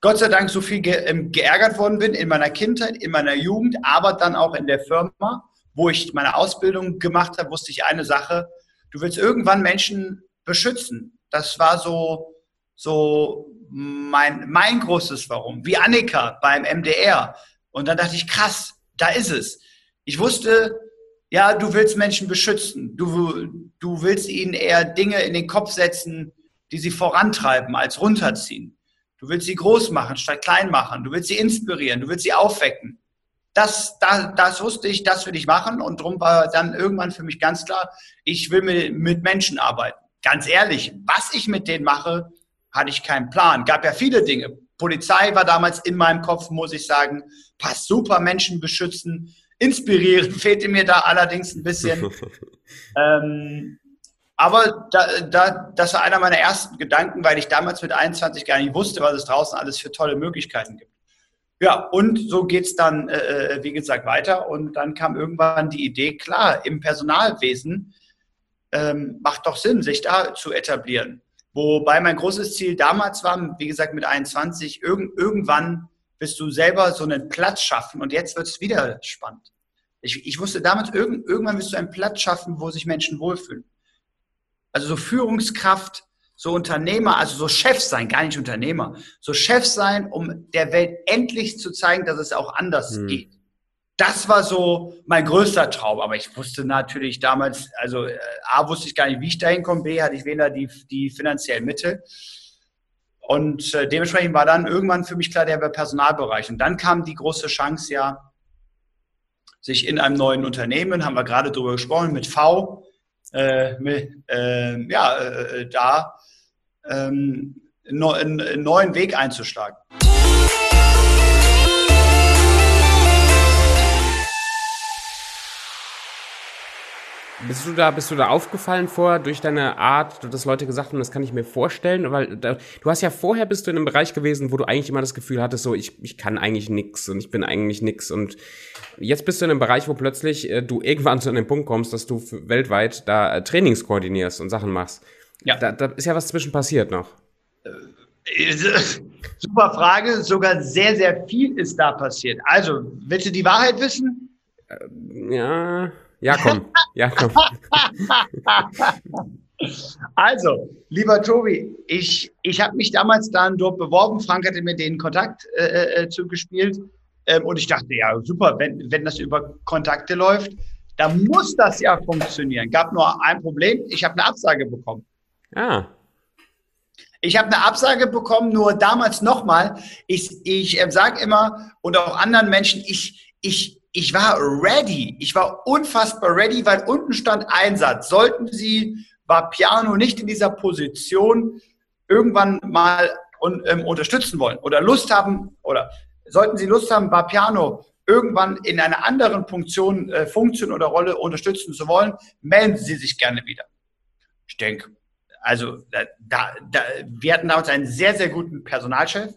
Gott sei Dank so viel ge ähm, geärgert worden bin in meiner Kindheit, in meiner Jugend, aber dann auch in der Firma, wo ich meine Ausbildung gemacht habe, wusste ich eine Sache. Du willst irgendwann Menschen beschützen. Das war so, so mein, mein großes Warum, wie Annika beim MDR. Und dann dachte ich, krass, da ist es. Ich wusste, ja, du willst Menschen beschützen. Du, du willst ihnen eher Dinge in den Kopf setzen, die sie vorantreiben, als runterziehen. Du willst sie groß machen statt klein machen. Du willst sie inspirieren. Du willst sie aufwecken. Das, das, das wusste ich, das will ich machen. Und darum war dann irgendwann für mich ganz klar, ich will mit, mit Menschen arbeiten. Ganz ehrlich, was ich mit denen mache, hatte ich keinen Plan. Gab ja viele Dinge. Polizei war damals in meinem Kopf, muss ich sagen. Passt super, Menschen beschützen. Inspirieren [LAUGHS] fehlte mir da allerdings ein bisschen. [LAUGHS] ähm, aber da, da, das war einer meiner ersten Gedanken, weil ich damals mit 21 gar nicht wusste, was es draußen alles für tolle Möglichkeiten gibt. Ja, und so geht's dann, äh, äh wie gesagt, weiter. Und dann kam irgendwann die Idee, klar, im Personalwesen ähm, macht doch Sinn, sich da zu etablieren. Wobei mein großes Ziel damals war, wie gesagt, mit 21, irgend, irgendwann wirst du selber so einen Platz schaffen und jetzt wird es wieder spannend. Ich, ich wusste damals, irgend, irgendwann wirst du einen Platz schaffen, wo sich Menschen wohlfühlen. Also so Führungskraft, so Unternehmer, also so Chef sein, gar nicht Unternehmer, so Chef sein, um der Welt endlich zu zeigen, dass es auch anders hm. geht das war so mein größter Traum. Aber ich wusste natürlich damals, also äh, A, wusste ich gar nicht, wie ich da hinkomme, B, hatte ich weder die, die finanziellen Mittel. Und äh, dementsprechend war dann irgendwann für mich klar, der Personalbereich. Und dann kam die große Chance ja, sich in einem neuen Unternehmen, haben wir gerade drüber gesprochen, mit V, äh, mit, äh, ja, äh, da ähm, einen neuen Weg einzuschlagen. Bist du da, bist du da aufgefallen vor durch deine Art, dass Leute gesagt haben, das kann ich mir vorstellen? Weil da, du hast ja vorher bist du in einem Bereich gewesen, wo du eigentlich immer das Gefühl hattest, so ich, ich kann eigentlich nix und ich bin eigentlich nix. Und jetzt bist du in einem Bereich, wo plötzlich äh, du irgendwann zu einem Punkt kommst, dass du weltweit da äh, Trainings koordinierst und Sachen machst. Ja. Da, da ist ja was zwischen passiert noch. Äh, [LAUGHS] super Frage. Sogar sehr, sehr viel ist da passiert. Also, willst du die Wahrheit wissen? Äh, ja. Ja, komm. Ja, komm. [LAUGHS] Also, lieber Tobi, ich, ich habe mich damals dann dort beworben. Frank hatte mir den Kontakt äh, äh, zugespielt. Ähm, und ich dachte, ja, super, wenn, wenn das über Kontakte läuft, dann muss das ja funktionieren. Gab nur ein Problem, ich habe eine Absage bekommen. Ah. Ich habe eine Absage bekommen, nur damals nochmal. Ich, ich äh, sage immer und auch anderen Menschen, ich, ich, ich war ready. Ich war unfassbar ready, weil unten stand Einsatz. Sollten Sie war Piano nicht in dieser Position irgendwann mal un, ähm, unterstützen wollen oder Lust haben oder sollten Sie Lust haben, war Piano irgendwann in einer anderen Funktion, äh, Funktion oder Rolle unterstützen zu wollen, melden Sie sich gerne wieder. Ich denke, also da, da, wir hatten damals einen sehr, sehr guten Personalchef.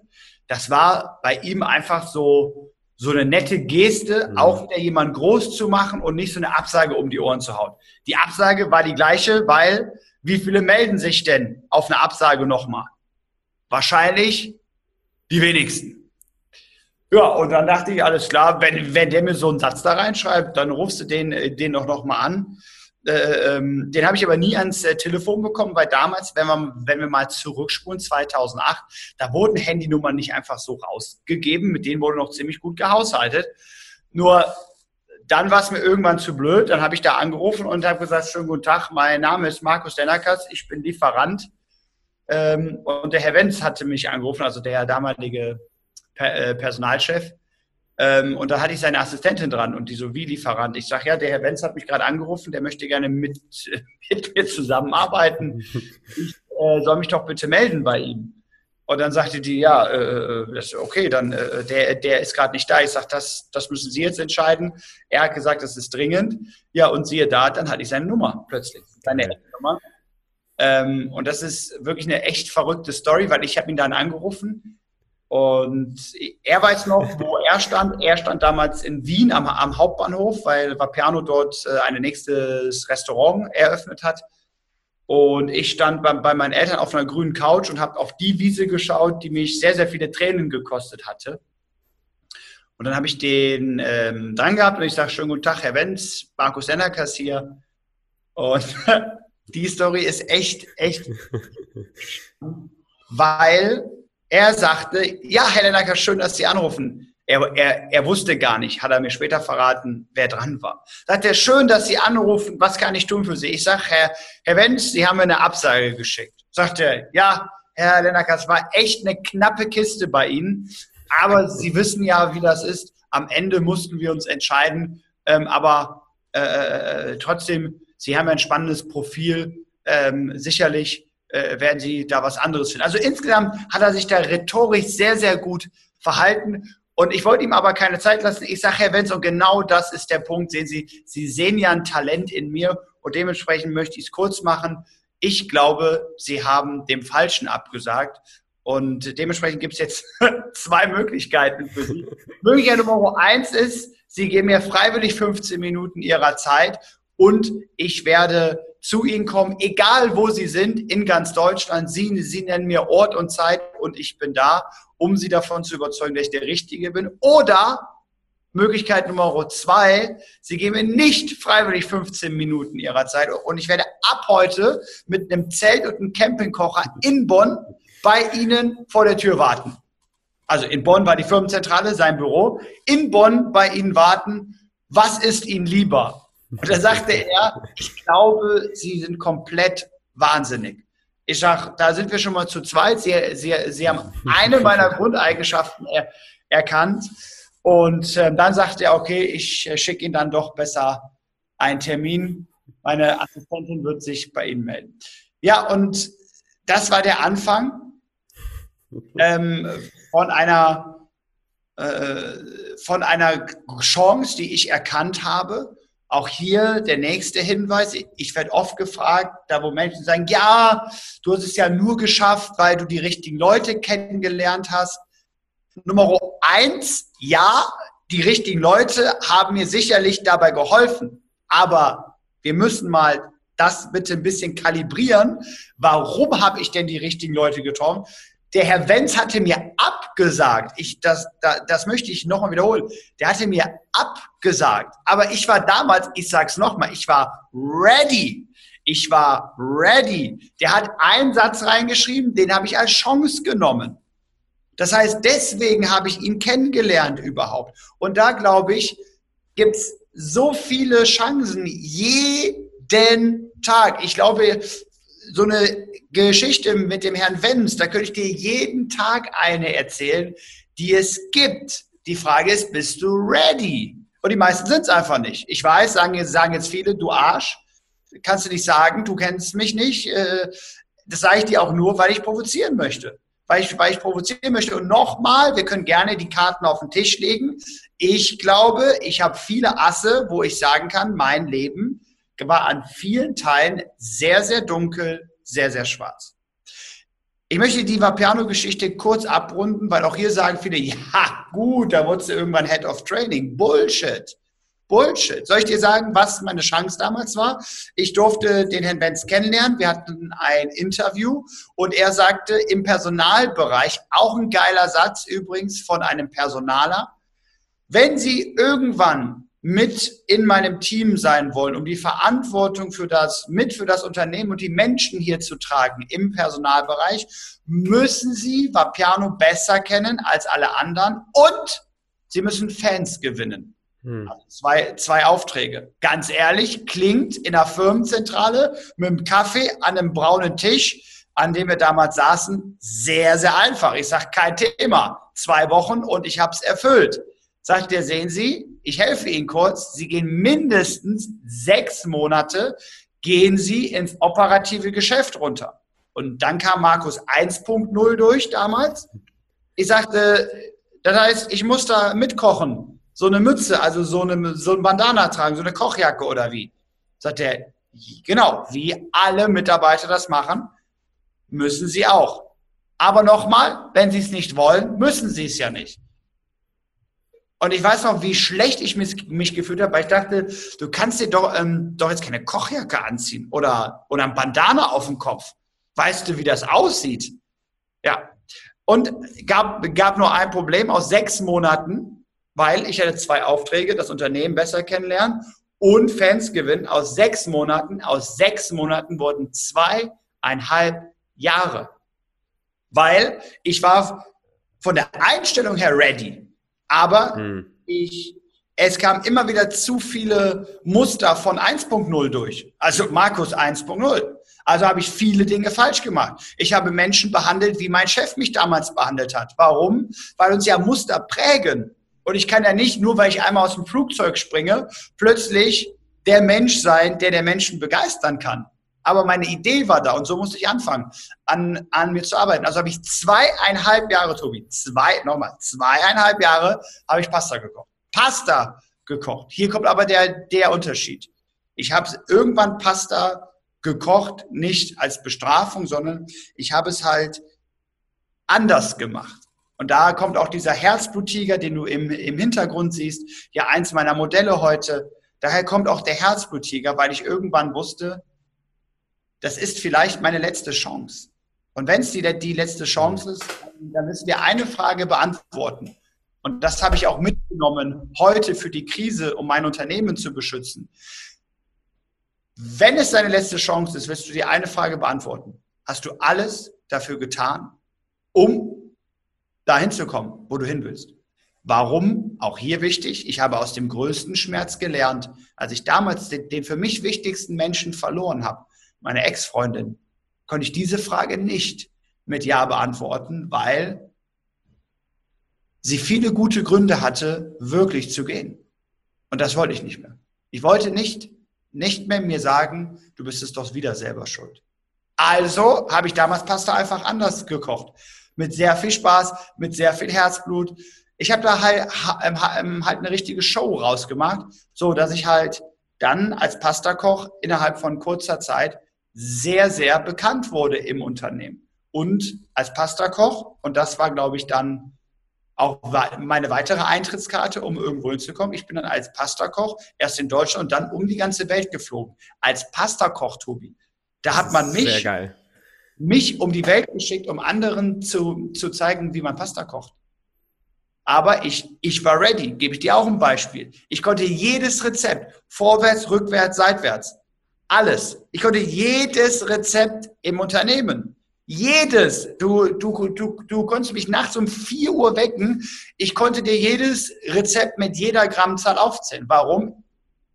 Das war bei ihm einfach so, so eine nette Geste, mhm. auch wieder jemand groß zu machen und nicht so eine Absage um die Ohren zu hauen. Die Absage war die gleiche, weil wie viele melden sich denn auf eine Absage nochmal? Wahrscheinlich die wenigsten. Ja, und dann dachte ich, alles klar, wenn, wenn der mir so einen Satz da reinschreibt, dann rufst du den, den doch nochmal an. Äh, ähm, den habe ich aber nie ans äh, Telefon bekommen, weil damals, wenn wir, wenn wir mal zurückspulen, 2008, da wurden Handynummern nicht einfach so rausgegeben, mit denen wurde noch ziemlich gut gehaushaltet. Nur dann war es mir irgendwann zu blöd, dann habe ich da angerufen und habe gesagt, schönen guten Tag, mein Name ist Markus Dennerkas, ich bin Lieferant. Ähm, und der Herr Wenz hatte mich angerufen, also der damalige äh, Personalchef. Ähm, und da hatte ich seine Assistentin dran und die so, wie Lieferant? Ich sage, ja, der Herr Benz hat mich gerade angerufen, der möchte gerne mit, [LAUGHS] mit mir zusammenarbeiten. Ich äh, soll mich doch bitte melden bei ihm. Und dann sagte die, ja, äh, äh okay, dann äh, der, der ist gerade nicht da. Ich sage, das, das müssen Sie jetzt entscheiden. Er hat gesagt, das ist dringend. Ja, und siehe da, dann hatte ich seine Nummer plötzlich, seine Nummer. Ähm, und das ist wirklich eine echt verrückte Story, weil ich habe ihn dann angerufen und er weiß noch, wo er stand. Er stand damals in Wien am, am Hauptbahnhof, weil Vapiano dort äh, ein nächstes Restaurant eröffnet hat. Und ich stand bei, bei meinen Eltern auf einer grünen Couch und habe auf die Wiese geschaut, die mich sehr, sehr viele Tränen gekostet hatte. Und dann habe ich den ähm, dran gehabt und ich sage, schönen guten Tag, Herr Wenz, Markus Sennerkas hier. Und [LAUGHS] die Story ist echt, echt, [LAUGHS] weil er sagte, ja, Herr Lennacker, schön, dass Sie anrufen. Er, er, er wusste gar nicht, hat er mir später verraten, wer dran war. Sagt er, schön, dass Sie anrufen, was kann ich tun für Sie? Ich sage, Herr, Herr Wenz, Sie haben mir eine Absage geschickt. Sagt er, ja, Herr Lennacker, es war echt eine knappe Kiste bei Ihnen, aber Sie wissen ja, wie das ist. Am Ende mussten wir uns entscheiden, ähm, aber äh, äh trotzdem, Sie haben ein spannendes Profil, ähm, sicherlich äh, werden sie da was anderes finden. Also insgesamt hat er sich da rhetorisch sehr, sehr gut verhalten. Und ich wollte ihm aber keine Zeit lassen. Ich sage, Herr Wenz, und genau das ist der Punkt. Sehen Sie, Sie sehen ja ein Talent in mir und dementsprechend möchte ich es kurz machen. Ich glaube, Sie haben dem Falschen abgesagt. Und dementsprechend gibt es jetzt [LAUGHS] zwei Möglichkeiten für Sie. Möglichkeit Nummer eins ist, Sie geben mir freiwillig 15 Minuten Ihrer Zeit und ich werde zu Ihnen kommen, egal wo Sie sind, in ganz Deutschland. Sie, Sie nennen mir Ort und Zeit und ich bin da, um Sie davon zu überzeugen, dass ich der Richtige bin. Oder Möglichkeit Nummer zwei, Sie geben mir nicht freiwillig 15 Minuten Ihrer Zeit und ich werde ab heute mit einem Zelt und einem Campingkocher in Bonn bei Ihnen vor der Tür warten. Also in Bonn war die Firmenzentrale, sein Büro. In Bonn bei Ihnen warten. Was ist Ihnen lieber? Und da sagte er, ich glaube, Sie sind komplett wahnsinnig. Ich sage, da sind wir schon mal zu zweit. Sie, Sie, Sie haben eine meiner [LAUGHS] Grundeigenschaften er, erkannt. Und äh, dann sagte er, okay, ich äh, schicke Ihnen dann doch besser einen Termin. Meine Assistentin wird sich bei Ihnen melden. Ja, und das war der Anfang ähm, von einer äh, von einer Chance, die ich erkannt habe. Auch hier der nächste Hinweis. Ich werde oft gefragt, da wo Menschen sagen, ja, du hast es ja nur geschafft, weil du die richtigen Leute kennengelernt hast. Nummer eins, ja, die richtigen Leute haben mir sicherlich dabei geholfen. Aber wir müssen mal das bitte ein bisschen kalibrieren. Warum habe ich denn die richtigen Leute getroffen? Der Herr Wenz hatte mir abgesagt. Ich, das, das, das möchte ich nochmal wiederholen. Der hatte mir abgesagt. Aber ich war damals, ich sag's nochmal, ich war ready. Ich war ready. Der hat einen Satz reingeschrieben, den habe ich als Chance genommen. Das heißt, deswegen habe ich ihn kennengelernt überhaupt. Und da glaube ich, gibt's so viele Chancen jeden Tag. Ich glaube, so eine Geschichte mit dem Herrn Wenz, da könnte ich dir jeden Tag eine erzählen, die es gibt. Die Frage ist, bist du ready? Und die meisten sind es einfach nicht. Ich weiß, sagen, sagen jetzt viele, du Arsch, kannst du nicht sagen, du kennst mich nicht. Äh, das sage ich dir auch nur, weil ich provozieren möchte. Weil ich, weil ich provozieren möchte. Und nochmal, wir können gerne die Karten auf den Tisch legen. Ich glaube, ich habe viele Asse, wo ich sagen kann, mein Leben war an vielen Teilen sehr, sehr dunkel, sehr, sehr schwarz. Ich möchte die Vapiano-Geschichte kurz abrunden, weil auch hier sagen viele, ja gut, da wurdest du irgendwann Head of Training. Bullshit. Bullshit. Soll ich dir sagen, was meine Chance damals war? Ich durfte den Herrn Benz kennenlernen. Wir hatten ein Interview und er sagte im Personalbereich, auch ein geiler Satz übrigens von einem Personaler, wenn Sie irgendwann mit in meinem Team sein wollen, um die Verantwortung für das, mit für das Unternehmen und die Menschen hier zu tragen im Personalbereich, müssen Sie Vapiano besser kennen als alle anderen und Sie müssen Fans gewinnen. Hm. Also zwei, zwei Aufträge. Ganz ehrlich, klingt in der Firmenzentrale mit einem Kaffee an einem braunen Tisch, an dem wir damals saßen, sehr, sehr einfach. Ich sage, kein Thema. Zwei Wochen und ich habe es erfüllt. Sagt er, sehen Sie, ich helfe Ihnen kurz. Sie gehen mindestens sechs Monate, gehen Sie ins operative Geschäft runter. Und dann kam Markus 1.0 durch damals. Ich sagte, das heißt, ich muss da mitkochen. So eine Mütze, also so, eine, so ein Bandana tragen, so eine Kochjacke oder wie? Sagt er, genau, wie alle Mitarbeiter das machen, müssen sie auch. Aber nochmal, wenn sie es nicht wollen, müssen sie es ja nicht. Und ich weiß noch, wie schlecht ich mich, mich gefühlt habe, weil ich dachte, du kannst dir doch, ähm, doch jetzt keine Kochjacke anziehen oder, oder ein Bandana auf dem Kopf. Weißt du, wie das aussieht? Ja. Und gab, gab nur ein Problem aus sechs Monaten, weil ich hatte zwei Aufträge, das Unternehmen besser kennenlernen und Fans gewinnen. Aus sechs Monaten, aus sechs Monaten wurden zweieinhalb Jahre. Weil ich war von der Einstellung her ready. Aber hm. ich, es kam immer wieder zu viele Muster von 1.0 durch. Also Markus 1.0. Also habe ich viele Dinge falsch gemacht. Ich habe Menschen behandelt, wie mein Chef mich damals behandelt hat. Warum? Weil uns ja Muster prägen. Und ich kann ja nicht, nur weil ich einmal aus dem Flugzeug springe, plötzlich der Mensch sein, der der Menschen begeistern kann. Aber meine Idee war da und so musste ich anfangen, an, an mir zu arbeiten. Also habe ich zweieinhalb Jahre, Tobi, zwei, nochmal, zweieinhalb Jahre habe ich Pasta gekocht. Pasta gekocht. Hier kommt aber der, der Unterschied. Ich habe irgendwann Pasta gekocht, nicht als Bestrafung, sondern ich habe es halt anders gemacht. Und da kommt auch dieser Herzbluttiger, den du im, im Hintergrund siehst, ja eins meiner Modelle heute. Daher kommt auch der Herzbluttiger, weil ich irgendwann wusste, das ist vielleicht meine letzte Chance. Und wenn es die, die letzte Chance ist, dann müssen wir eine Frage beantworten. Und das habe ich auch mitgenommen heute für die Krise, um mein Unternehmen zu beschützen. Wenn es deine letzte Chance ist, wirst du dir eine Frage beantworten. Hast du alles dafür getan, um dahin zu kommen, wo du hin willst? Warum? Auch hier wichtig. Ich habe aus dem größten Schmerz gelernt, als ich damals den, den für mich wichtigsten Menschen verloren habe meine Ex-Freundin, konnte ich diese Frage nicht mit Ja beantworten, weil sie viele gute Gründe hatte, wirklich zu gehen. Und das wollte ich nicht mehr. Ich wollte nicht, nicht mehr mir sagen, du bist es doch wieder selber schuld. Also habe ich damals Pasta einfach anders gekocht. Mit sehr viel Spaß, mit sehr viel Herzblut. Ich habe da halt, halt eine richtige Show rausgemacht, so dass ich halt dann als Pastakoch innerhalb von kurzer Zeit sehr, sehr bekannt wurde im Unternehmen. Und als Pastakoch, und das war, glaube ich, dann auch meine weitere Eintrittskarte, um irgendwo hinzukommen. Ich bin dann als Pastakoch erst in Deutschland und dann um die ganze Welt geflogen. Als Pastakoch, Tobi. Da hat man mich, mich um die Welt geschickt, um anderen zu, zu zeigen, wie man Pasta kocht. Aber ich, ich war ready, gebe ich dir auch ein Beispiel. Ich konnte jedes Rezept, vorwärts, rückwärts, seitwärts, alles. Ich konnte jedes Rezept im Unternehmen. Jedes. Du, du, du, du konntest mich nachts um 4 Uhr wecken. Ich konnte dir jedes Rezept mit jeder Grammzahl aufzählen. Warum?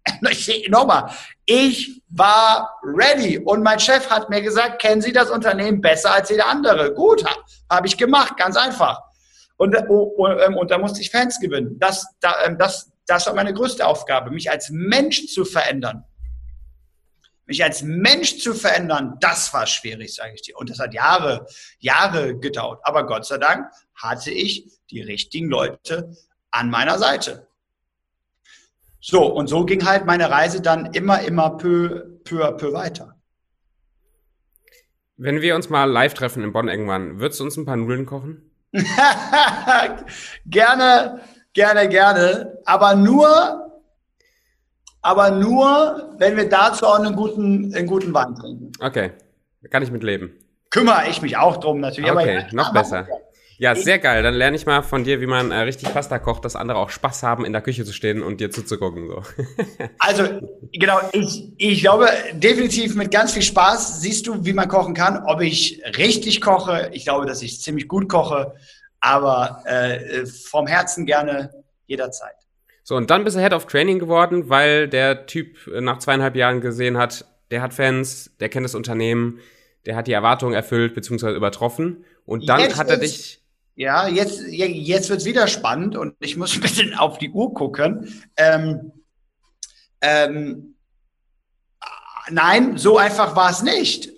[LAUGHS] Nochmal. Ich war ready. Und mein Chef hat mir gesagt, kennen Sie das Unternehmen besser als jeder andere? Gut, habe ich gemacht. Ganz einfach. Und, und, oh, ähm, und da musste ich Fans gewinnen. Das, ähm, das, das war meine größte Aufgabe, mich als Mensch zu verändern mich als Mensch zu verändern, das war schwierig, sage ich dir. Und das hat Jahre, Jahre gedauert. Aber Gott sei Dank hatte ich die richtigen Leute an meiner Seite. So, und so ging halt meine Reise dann immer, immer peu, peu, peu weiter. Wenn wir uns mal live treffen in Bonn irgendwann, würdest du uns ein paar Nudeln kochen? [LAUGHS] gerne, gerne, gerne. Aber nur, aber nur, wenn wir dazu auch einen guten, einen guten Wein trinken. Okay, kann ich mit leben. Kümmere ich mich auch drum natürlich. Okay, aber, noch besser. Ja, sehr geil. Dann lerne ich mal von dir, wie man äh, richtig Pasta kocht, dass andere auch Spaß haben, in der Küche zu stehen und dir zuzugucken. So. [LAUGHS] also, genau, ich, ich glaube, definitiv mit ganz viel Spaß siehst du, wie man kochen kann. Ob ich richtig koche, ich glaube, dass ich ziemlich gut koche, aber äh, vom Herzen gerne jederzeit. So, und dann bist du Head of Training geworden, weil der Typ äh, nach zweieinhalb Jahren gesehen hat, der hat Fans, der kennt das Unternehmen, der hat die Erwartungen erfüllt bzw. übertroffen. Und dann jetzt hat er dich. Ja, jetzt, jetzt wird's wieder spannend und ich muss [LAUGHS] ein bisschen auf die Uhr gucken. Ähm, ähm, nein, so einfach war es nicht.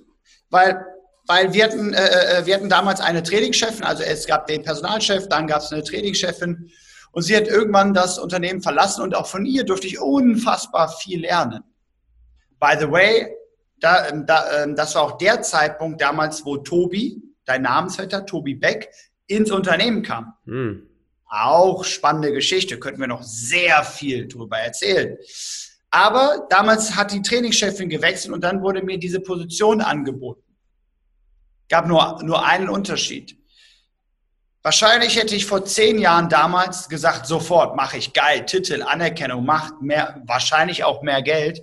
Weil, weil wir, hatten, äh, äh, wir hatten damals eine Trainingschefin, also es gab den Personalchef, dann gab es eine Trainingschefin und sie hat irgendwann das Unternehmen verlassen und auch von ihr durfte ich unfassbar viel lernen. By the way, da, ähm, da, ähm, das war auch der Zeitpunkt damals, wo Tobi, dein Namensvetter, Tobi Beck, ins Unternehmen kam. Hm. Auch spannende Geschichte, könnten wir noch sehr viel drüber erzählen. Aber damals hat die Trainingschefin gewechselt und dann wurde mir diese Position angeboten. Gab nur, nur einen Unterschied. Wahrscheinlich hätte ich vor zehn Jahren damals gesagt, sofort mache ich geil, Titel, Anerkennung, Macht, mehr, wahrscheinlich auch mehr Geld.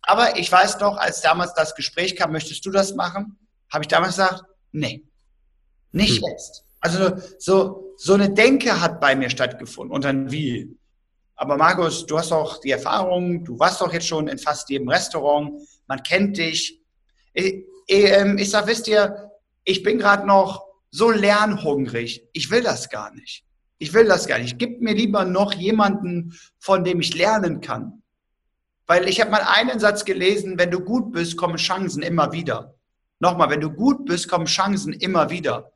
Aber ich weiß noch, als damals das Gespräch kam, möchtest du das machen? Habe ich damals gesagt, nee, nicht hm. jetzt. Also so, so eine Denke hat bei mir stattgefunden. Und dann wie? Aber Markus, du hast doch die Erfahrung, du warst doch jetzt schon in fast jedem Restaurant, man kennt dich. Ich, ich, ähm, ich sag, wisst ihr, ich bin gerade noch so lernhungrig. Ich will das gar nicht. Ich will das gar nicht. Gib mir lieber noch jemanden, von dem ich lernen kann. Weil ich habe mal einen Satz gelesen, wenn du gut bist, kommen Chancen immer wieder. Nochmal, wenn du gut bist, kommen Chancen immer wieder.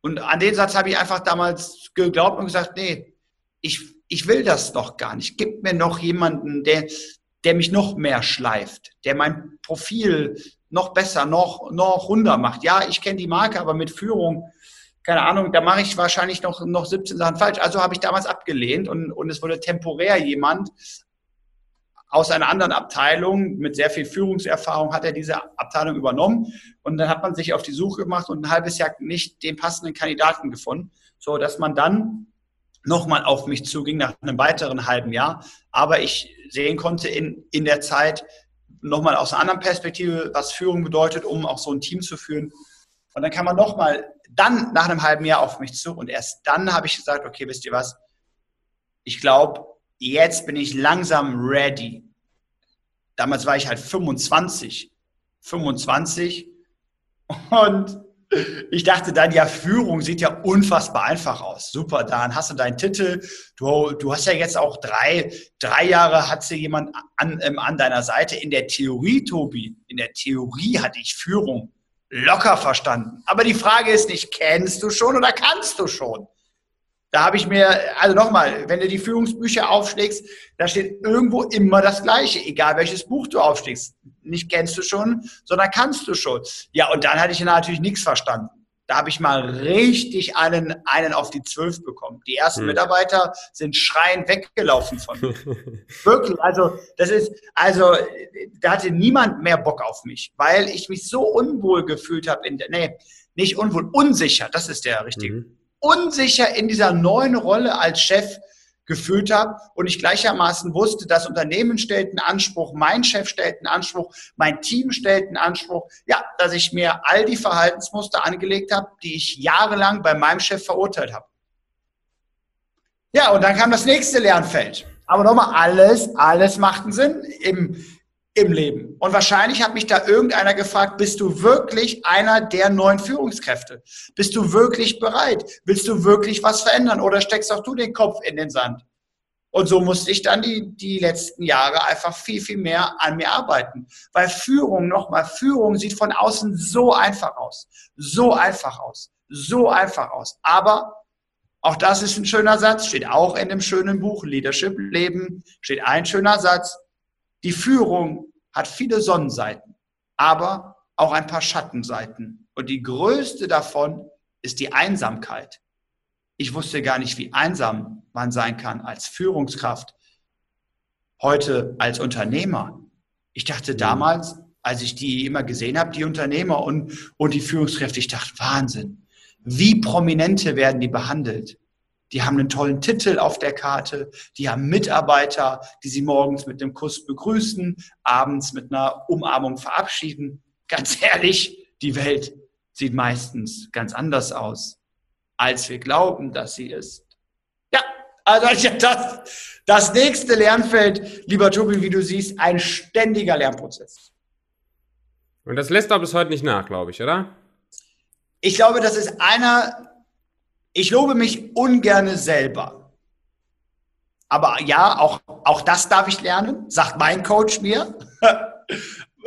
Und an den Satz habe ich einfach damals geglaubt und gesagt, nee, ich, ich will das doch gar nicht. Gib mir noch jemanden, der, der mich noch mehr schleift, der mein Profil noch besser, noch, noch runder macht. Ja, ich kenne die Marke, aber mit Führung, keine Ahnung, da mache ich wahrscheinlich noch, noch 17 Sachen falsch. Also habe ich damals abgelehnt und, und es wurde temporär jemand aus einer anderen Abteilung mit sehr viel Führungserfahrung hat er diese Abteilung übernommen und dann hat man sich auf die Suche gemacht und ein halbes Jahr nicht den passenden Kandidaten gefunden, so dass man dann nochmal auf mich zuging nach einem weiteren halben Jahr. Aber ich sehen konnte in, in der Zeit, nochmal aus einer anderen Perspektive, was Führung bedeutet, um auch so ein Team zu führen. Und dann kam man nochmal, dann nach einem halben Jahr auf mich zu und erst dann habe ich gesagt, okay, wisst ihr was, ich glaube, jetzt bin ich langsam ready. Damals war ich halt 25. 25 Und ich dachte dann, ja, Führung sieht ja unfassbar einfach aus. Super, dann hast du deinen Titel. Du, du hast ja jetzt auch drei, drei Jahre hat sie jemand an, ähm, an deiner Seite. In der Theorie, Tobi, in der Theorie hatte ich Führung locker verstanden. Aber die Frage ist nicht, kennst du schon oder kannst du schon? Da habe ich mir, also nochmal, wenn du die Führungsbücher aufschlägst, da steht irgendwo immer das Gleiche, egal welches Buch du aufschlägst. Nicht kennst du schon, sondern kannst du schon. Ja, und dann hatte ich natürlich nichts verstanden. Da habe ich mal richtig einen, einen auf die Zwölf bekommen. Die ersten hm. Mitarbeiter sind schreiend weggelaufen von mir. [LAUGHS] Wirklich. Also, das ist, also, da hatte niemand mehr Bock auf mich, weil ich mich so unwohl gefühlt habe in der, nee, nicht unwohl, unsicher, das ist der richtige. Mhm unsicher in dieser neuen Rolle als Chef gefühlt habe und ich gleichermaßen wusste, das Unternehmen stellt einen Anspruch, mein Chef stellt einen Anspruch, mein Team stellt einen Anspruch, ja, dass ich mir all die Verhaltensmuster angelegt habe, die ich jahrelang bei meinem Chef verurteilt habe. Ja, und dann kam das nächste Lernfeld. Aber nochmal, alles, alles macht einen Sinn. Im, im Leben. Und wahrscheinlich hat mich da irgendeiner gefragt, bist du wirklich einer der neuen Führungskräfte? Bist du wirklich bereit? Willst du wirklich was verändern oder steckst auch du den Kopf in den Sand? Und so musste ich dann die, die letzten Jahre einfach viel, viel mehr an mir arbeiten. Weil Führung, nochmal, Führung sieht von außen so einfach aus. So einfach aus. So einfach aus. Aber auch das ist ein schöner Satz, steht auch in dem schönen Buch Leadership Leben, steht ein schöner Satz. Die Führung hat viele Sonnenseiten, aber auch ein paar Schattenseiten. Und die größte davon ist die Einsamkeit. Ich wusste gar nicht, wie einsam man sein kann als Führungskraft, heute als Unternehmer. Ich dachte mhm. damals, als ich die immer gesehen habe, die Unternehmer und, und die Führungskräfte, ich dachte, Wahnsinn, wie prominente werden die behandelt? Die haben einen tollen Titel auf der Karte. Die haben Mitarbeiter, die sie morgens mit einem Kuss begrüßen, abends mit einer Umarmung verabschieden. Ganz [LAUGHS] ehrlich, die Welt sieht meistens ganz anders aus, als wir glauben, dass sie ist. Ja, also das, das nächste Lernfeld, lieber Tobi, wie du siehst, ein ständiger Lernprozess. Und das lässt aber bis heute nicht nach, glaube ich, oder? Ich glaube, das ist einer ich lobe mich ungerne selber. Aber ja, auch, auch das darf ich lernen, sagt mein Coach mir. [LAUGHS]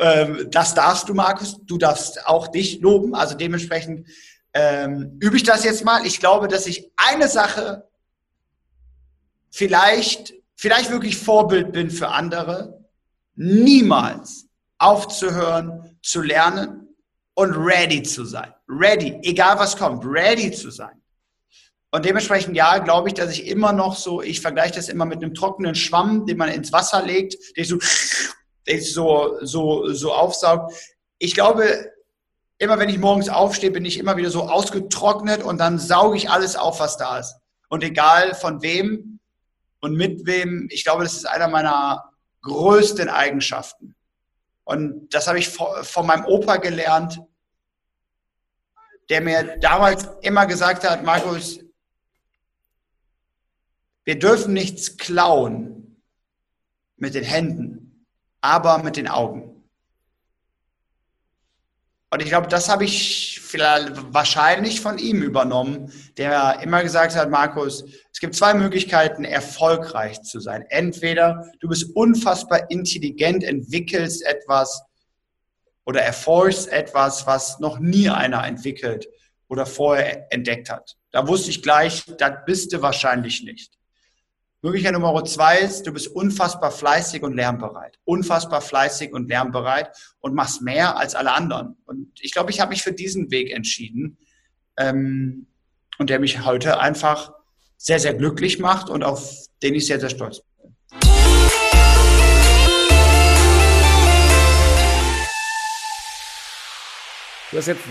Ähm, das darfst du, Markus. Du darfst auch dich loben. Also dementsprechend ähm, übe ich das jetzt mal. Ich glaube, dass ich eine Sache vielleicht, vielleicht wirklich Vorbild bin für andere. Niemals aufzuhören, zu lernen und ready zu sein. Ready, egal was kommt, ready zu sein. Und dementsprechend, ja, glaube ich, dass ich immer noch so, ich vergleiche das immer mit einem trockenen Schwamm, den man ins Wasser legt, den so, den so, so, so aufsaugt. Ich glaube, immer wenn ich morgens aufstehe, bin ich immer wieder so ausgetrocknet und dann sauge ich alles auf, was da ist. Und egal von wem und mit wem, ich glaube, das ist einer meiner größten Eigenschaften. Und das habe ich von meinem Opa gelernt, der mir damals immer gesagt hat, Markus, wir dürfen nichts klauen mit den Händen, aber mit den Augen. Und ich glaube, das habe ich vielleicht wahrscheinlich von ihm übernommen, der immer gesagt hat, Markus, es gibt zwei Möglichkeiten, erfolgreich zu sein. Entweder du bist unfassbar intelligent, entwickelst etwas oder erforschst etwas, was noch nie einer entwickelt oder vorher entdeckt hat. Da wusste ich gleich, das bist du wahrscheinlich nicht. Möglichkeit Nummer zwei ist, du bist unfassbar fleißig und lernbereit. Unfassbar fleißig und lernbereit und machst mehr als alle anderen. Und ich glaube, ich habe mich für diesen Weg entschieden ähm, und der mich heute einfach sehr, sehr glücklich macht und auf den ich sehr, sehr stolz bin. Du hast jetzt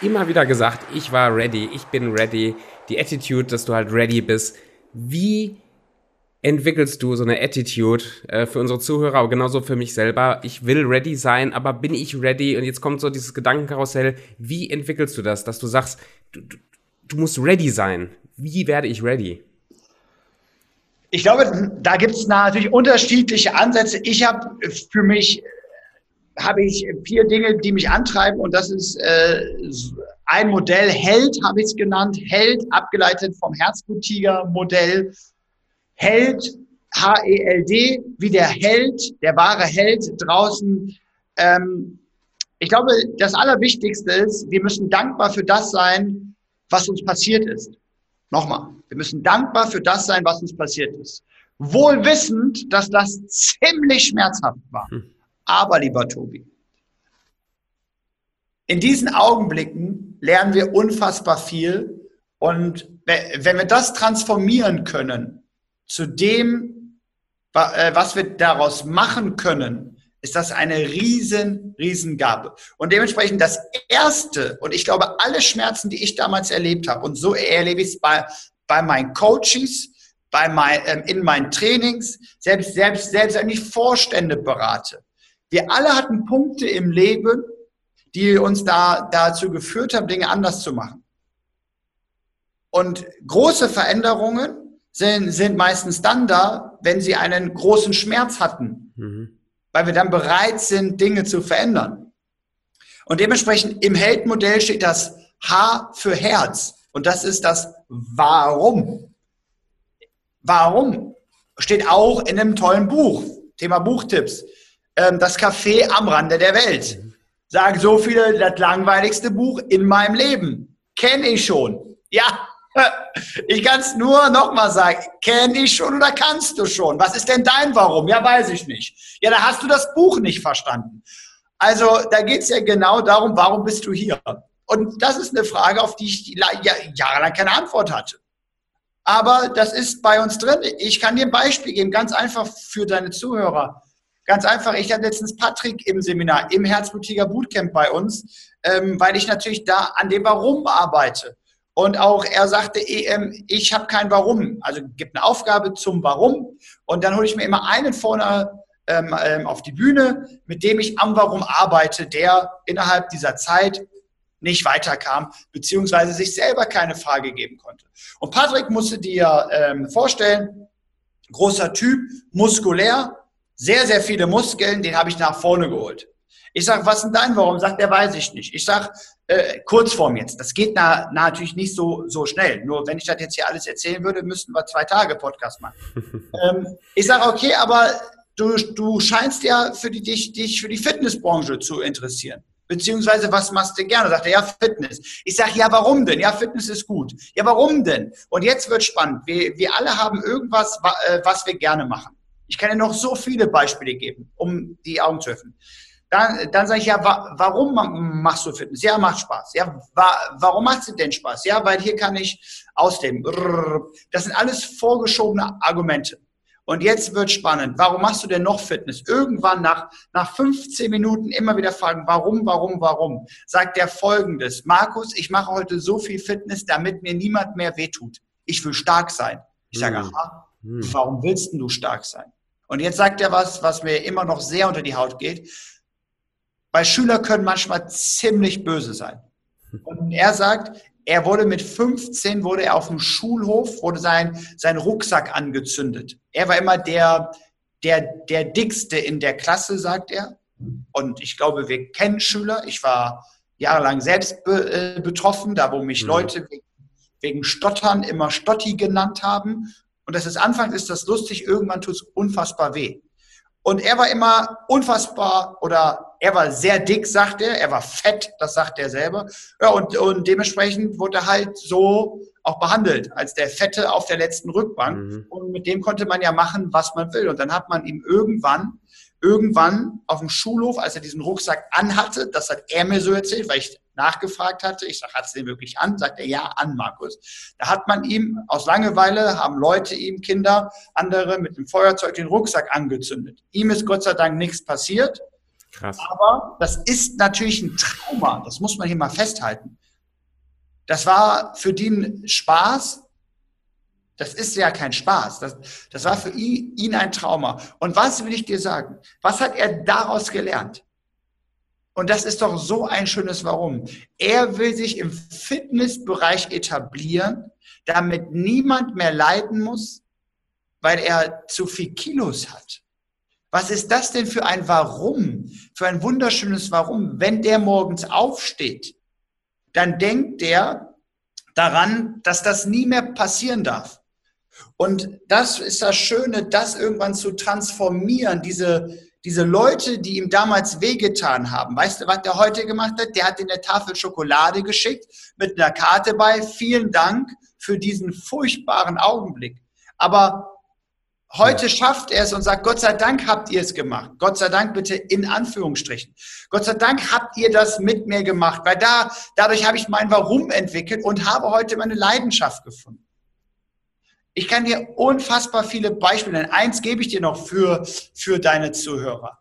immer wieder gesagt, ich war ready, ich bin ready. Die Attitude, dass du halt ready bist. Wie entwickelst du so eine Attitude äh, für unsere Zuhörer, aber genauso für mich selber. Ich will ready sein, aber bin ich ready? Und jetzt kommt so dieses Gedankenkarussell. Wie entwickelst du das, dass du sagst, du, du, du musst ready sein? Wie werde ich ready? Ich glaube, da gibt es natürlich unterschiedliche Ansätze. Ich habe für mich habe ich vier Dinge, die mich antreiben und das ist äh, ein Modell, Held habe ich es genannt, Held, abgeleitet vom Herzbluttiger-Modell. Held, H-E-L-D, wie der Held, der wahre Held draußen. Ähm, ich glaube, das Allerwichtigste ist, wir müssen dankbar für das sein, was uns passiert ist. Nochmal, wir müssen dankbar für das sein, was uns passiert ist. Wohl wissend, dass das ziemlich schmerzhaft war. Hm. Aber, lieber Tobi, in diesen Augenblicken lernen wir unfassbar viel. Und wenn wir das transformieren können zu dem, äh, was wir daraus machen können, ist das eine riesen, riesen Gabe. Und dementsprechend das Erste, und ich glaube, alle Schmerzen, die ich damals erlebt habe, und so erlebe ich es bei, bei meinen Coaches, bei mein, ähm, in meinen Trainings, selbst, selbst, selbst wenn ich Vorstände berate. Wir alle hatten Punkte im Leben, die uns da dazu geführt haben, Dinge anders zu machen. Und große Veränderungen sind, sind meistens dann da, wenn sie einen großen Schmerz hatten, mhm. weil wir dann bereit sind, Dinge zu verändern. Und dementsprechend im Heldmodell steht das H für Herz. Und das ist das Warum. Warum? Steht auch in einem tollen Buch. Thema Buchtipps. Ähm, das Café am Rande der Welt. Sagen so viele, das langweiligste Buch in meinem Leben. Kenne ich schon. Ja, ich kann es nur nochmal sagen. Kenne ich schon oder kannst du schon? Was ist denn dein Warum? Ja, weiß ich nicht. Ja, da hast du das Buch nicht verstanden. Also da geht es ja genau darum, warum bist du hier? Und das ist eine Frage, auf die ich jahrelang keine Antwort hatte. Aber das ist bei uns drin. Ich kann dir ein Beispiel geben, ganz einfach für deine Zuhörer. Ganz einfach, ich hatte letztens Patrick im Seminar, im Herzblutiger Bootcamp bei uns, ähm, weil ich natürlich da an dem Warum arbeite. Und auch er sagte, ähm, ich habe kein Warum. Also gibt eine Aufgabe zum Warum. Und dann hole ich mir immer einen vorne ähm, ähm, auf die Bühne, mit dem ich am Warum arbeite, der innerhalb dieser Zeit nicht weiterkam, beziehungsweise sich selber keine Frage geben konnte. Und Patrick musste dir ähm, vorstellen, großer Typ, muskulär, sehr, sehr viele Muskeln, den habe ich nach vorne geholt. Ich sage, was denn dein Warum? Sagt er, weiß ich nicht. Ich sage, äh, Kurzform jetzt. Das geht na, na, natürlich nicht so, so schnell. Nur wenn ich das jetzt hier alles erzählen würde, müssten wir zwei Tage Podcast machen. [LAUGHS] ähm, ich sage, okay, aber du, du scheinst ja für die, dich, dich für die Fitnessbranche zu interessieren. Beziehungsweise, was machst du gerne? Sagt er, ja, Fitness. Ich sage, ja, warum denn? Ja, Fitness ist gut. Ja, warum denn? Und jetzt wird spannend. Wir, wir alle haben irgendwas, äh, was wir gerne machen. Ich kann dir noch so viele Beispiele geben, um die Augen zu öffnen. Dann, dann sage ich, ja, wa warum machst du Fitness? Ja, macht Spaß. Ja, wa warum macht es denn Spaß? Ja, weil hier kann ich ausleben. Das sind alles vorgeschobene Argumente. Und jetzt wird spannend. Warum machst du denn noch Fitness? Irgendwann nach, nach 15 Minuten immer wieder fragen, warum, warum, warum? Sagt er folgendes. Markus, ich mache heute so viel Fitness, damit mir niemand mehr wehtut. Ich will stark sein. Ich sage, hm. aha, hm. warum willst du stark sein? Und jetzt sagt er was, was mir immer noch sehr unter die Haut geht. Weil Schüler können manchmal ziemlich böse sein. Und er sagt, er wurde mit 15, wurde er auf dem Schulhof, wurde sein, sein Rucksack angezündet. Er war immer der, der, der dickste in der Klasse, sagt er. Und ich glaube, wir kennen Schüler. Ich war jahrelang selbst be, äh, betroffen, da wo mich mhm. Leute wegen, wegen Stottern immer Stotti genannt haben. Und das ist anfangs ist das lustig, irgendwann tut es unfassbar weh. Und er war immer unfassbar oder er war sehr dick, sagt er. Er war fett, das sagt er selber. Ja, und, und dementsprechend wurde er halt so auch behandelt als der Fette auf der letzten Rückbank. Mhm. Und mit dem konnte man ja machen, was man will. Und dann hat man ihm irgendwann, irgendwann auf dem Schulhof, als er diesen Rucksack anhatte, das hat er mir so erzählt, weil ich nachgefragt hatte. Ich sage, hat es den wirklich an? Sagt er, ja, an, Markus. Da hat man ihm aus Langeweile, haben Leute ihm, Kinder, andere mit dem Feuerzeug den Rucksack angezündet. Ihm ist Gott sei Dank nichts passiert. Krass. Aber das ist natürlich ein Trauma. Das muss man hier mal festhalten. Das war für die ein Spaß. Das ist ja kein Spaß. Das, das war für ihn, ihn ein Trauma. Und was will ich dir sagen? Was hat er daraus gelernt? Und das ist doch so ein schönes Warum. Er will sich im Fitnessbereich etablieren, damit niemand mehr leiden muss, weil er zu viel Kilos hat. Was ist das denn für ein Warum? Für ein wunderschönes Warum? Wenn der morgens aufsteht, dann denkt der daran, dass das nie mehr passieren darf. Und das ist das Schöne, das irgendwann zu transformieren, diese, diese Leute, die ihm damals wehgetan haben. Weißt du, was der heute gemacht hat? Der hat in der Tafel Schokolade geschickt mit einer Karte bei. Vielen Dank für diesen furchtbaren Augenblick. Aber Heute schafft er es und sagt, Gott sei Dank habt ihr es gemacht. Gott sei Dank bitte in Anführungsstrichen. Gott sei Dank habt ihr das mit mir gemacht, weil da, dadurch habe ich mein Warum entwickelt und habe heute meine Leidenschaft gefunden. Ich kann dir unfassbar viele Beispiele nennen. Eins gebe ich dir noch für, für deine Zuhörer.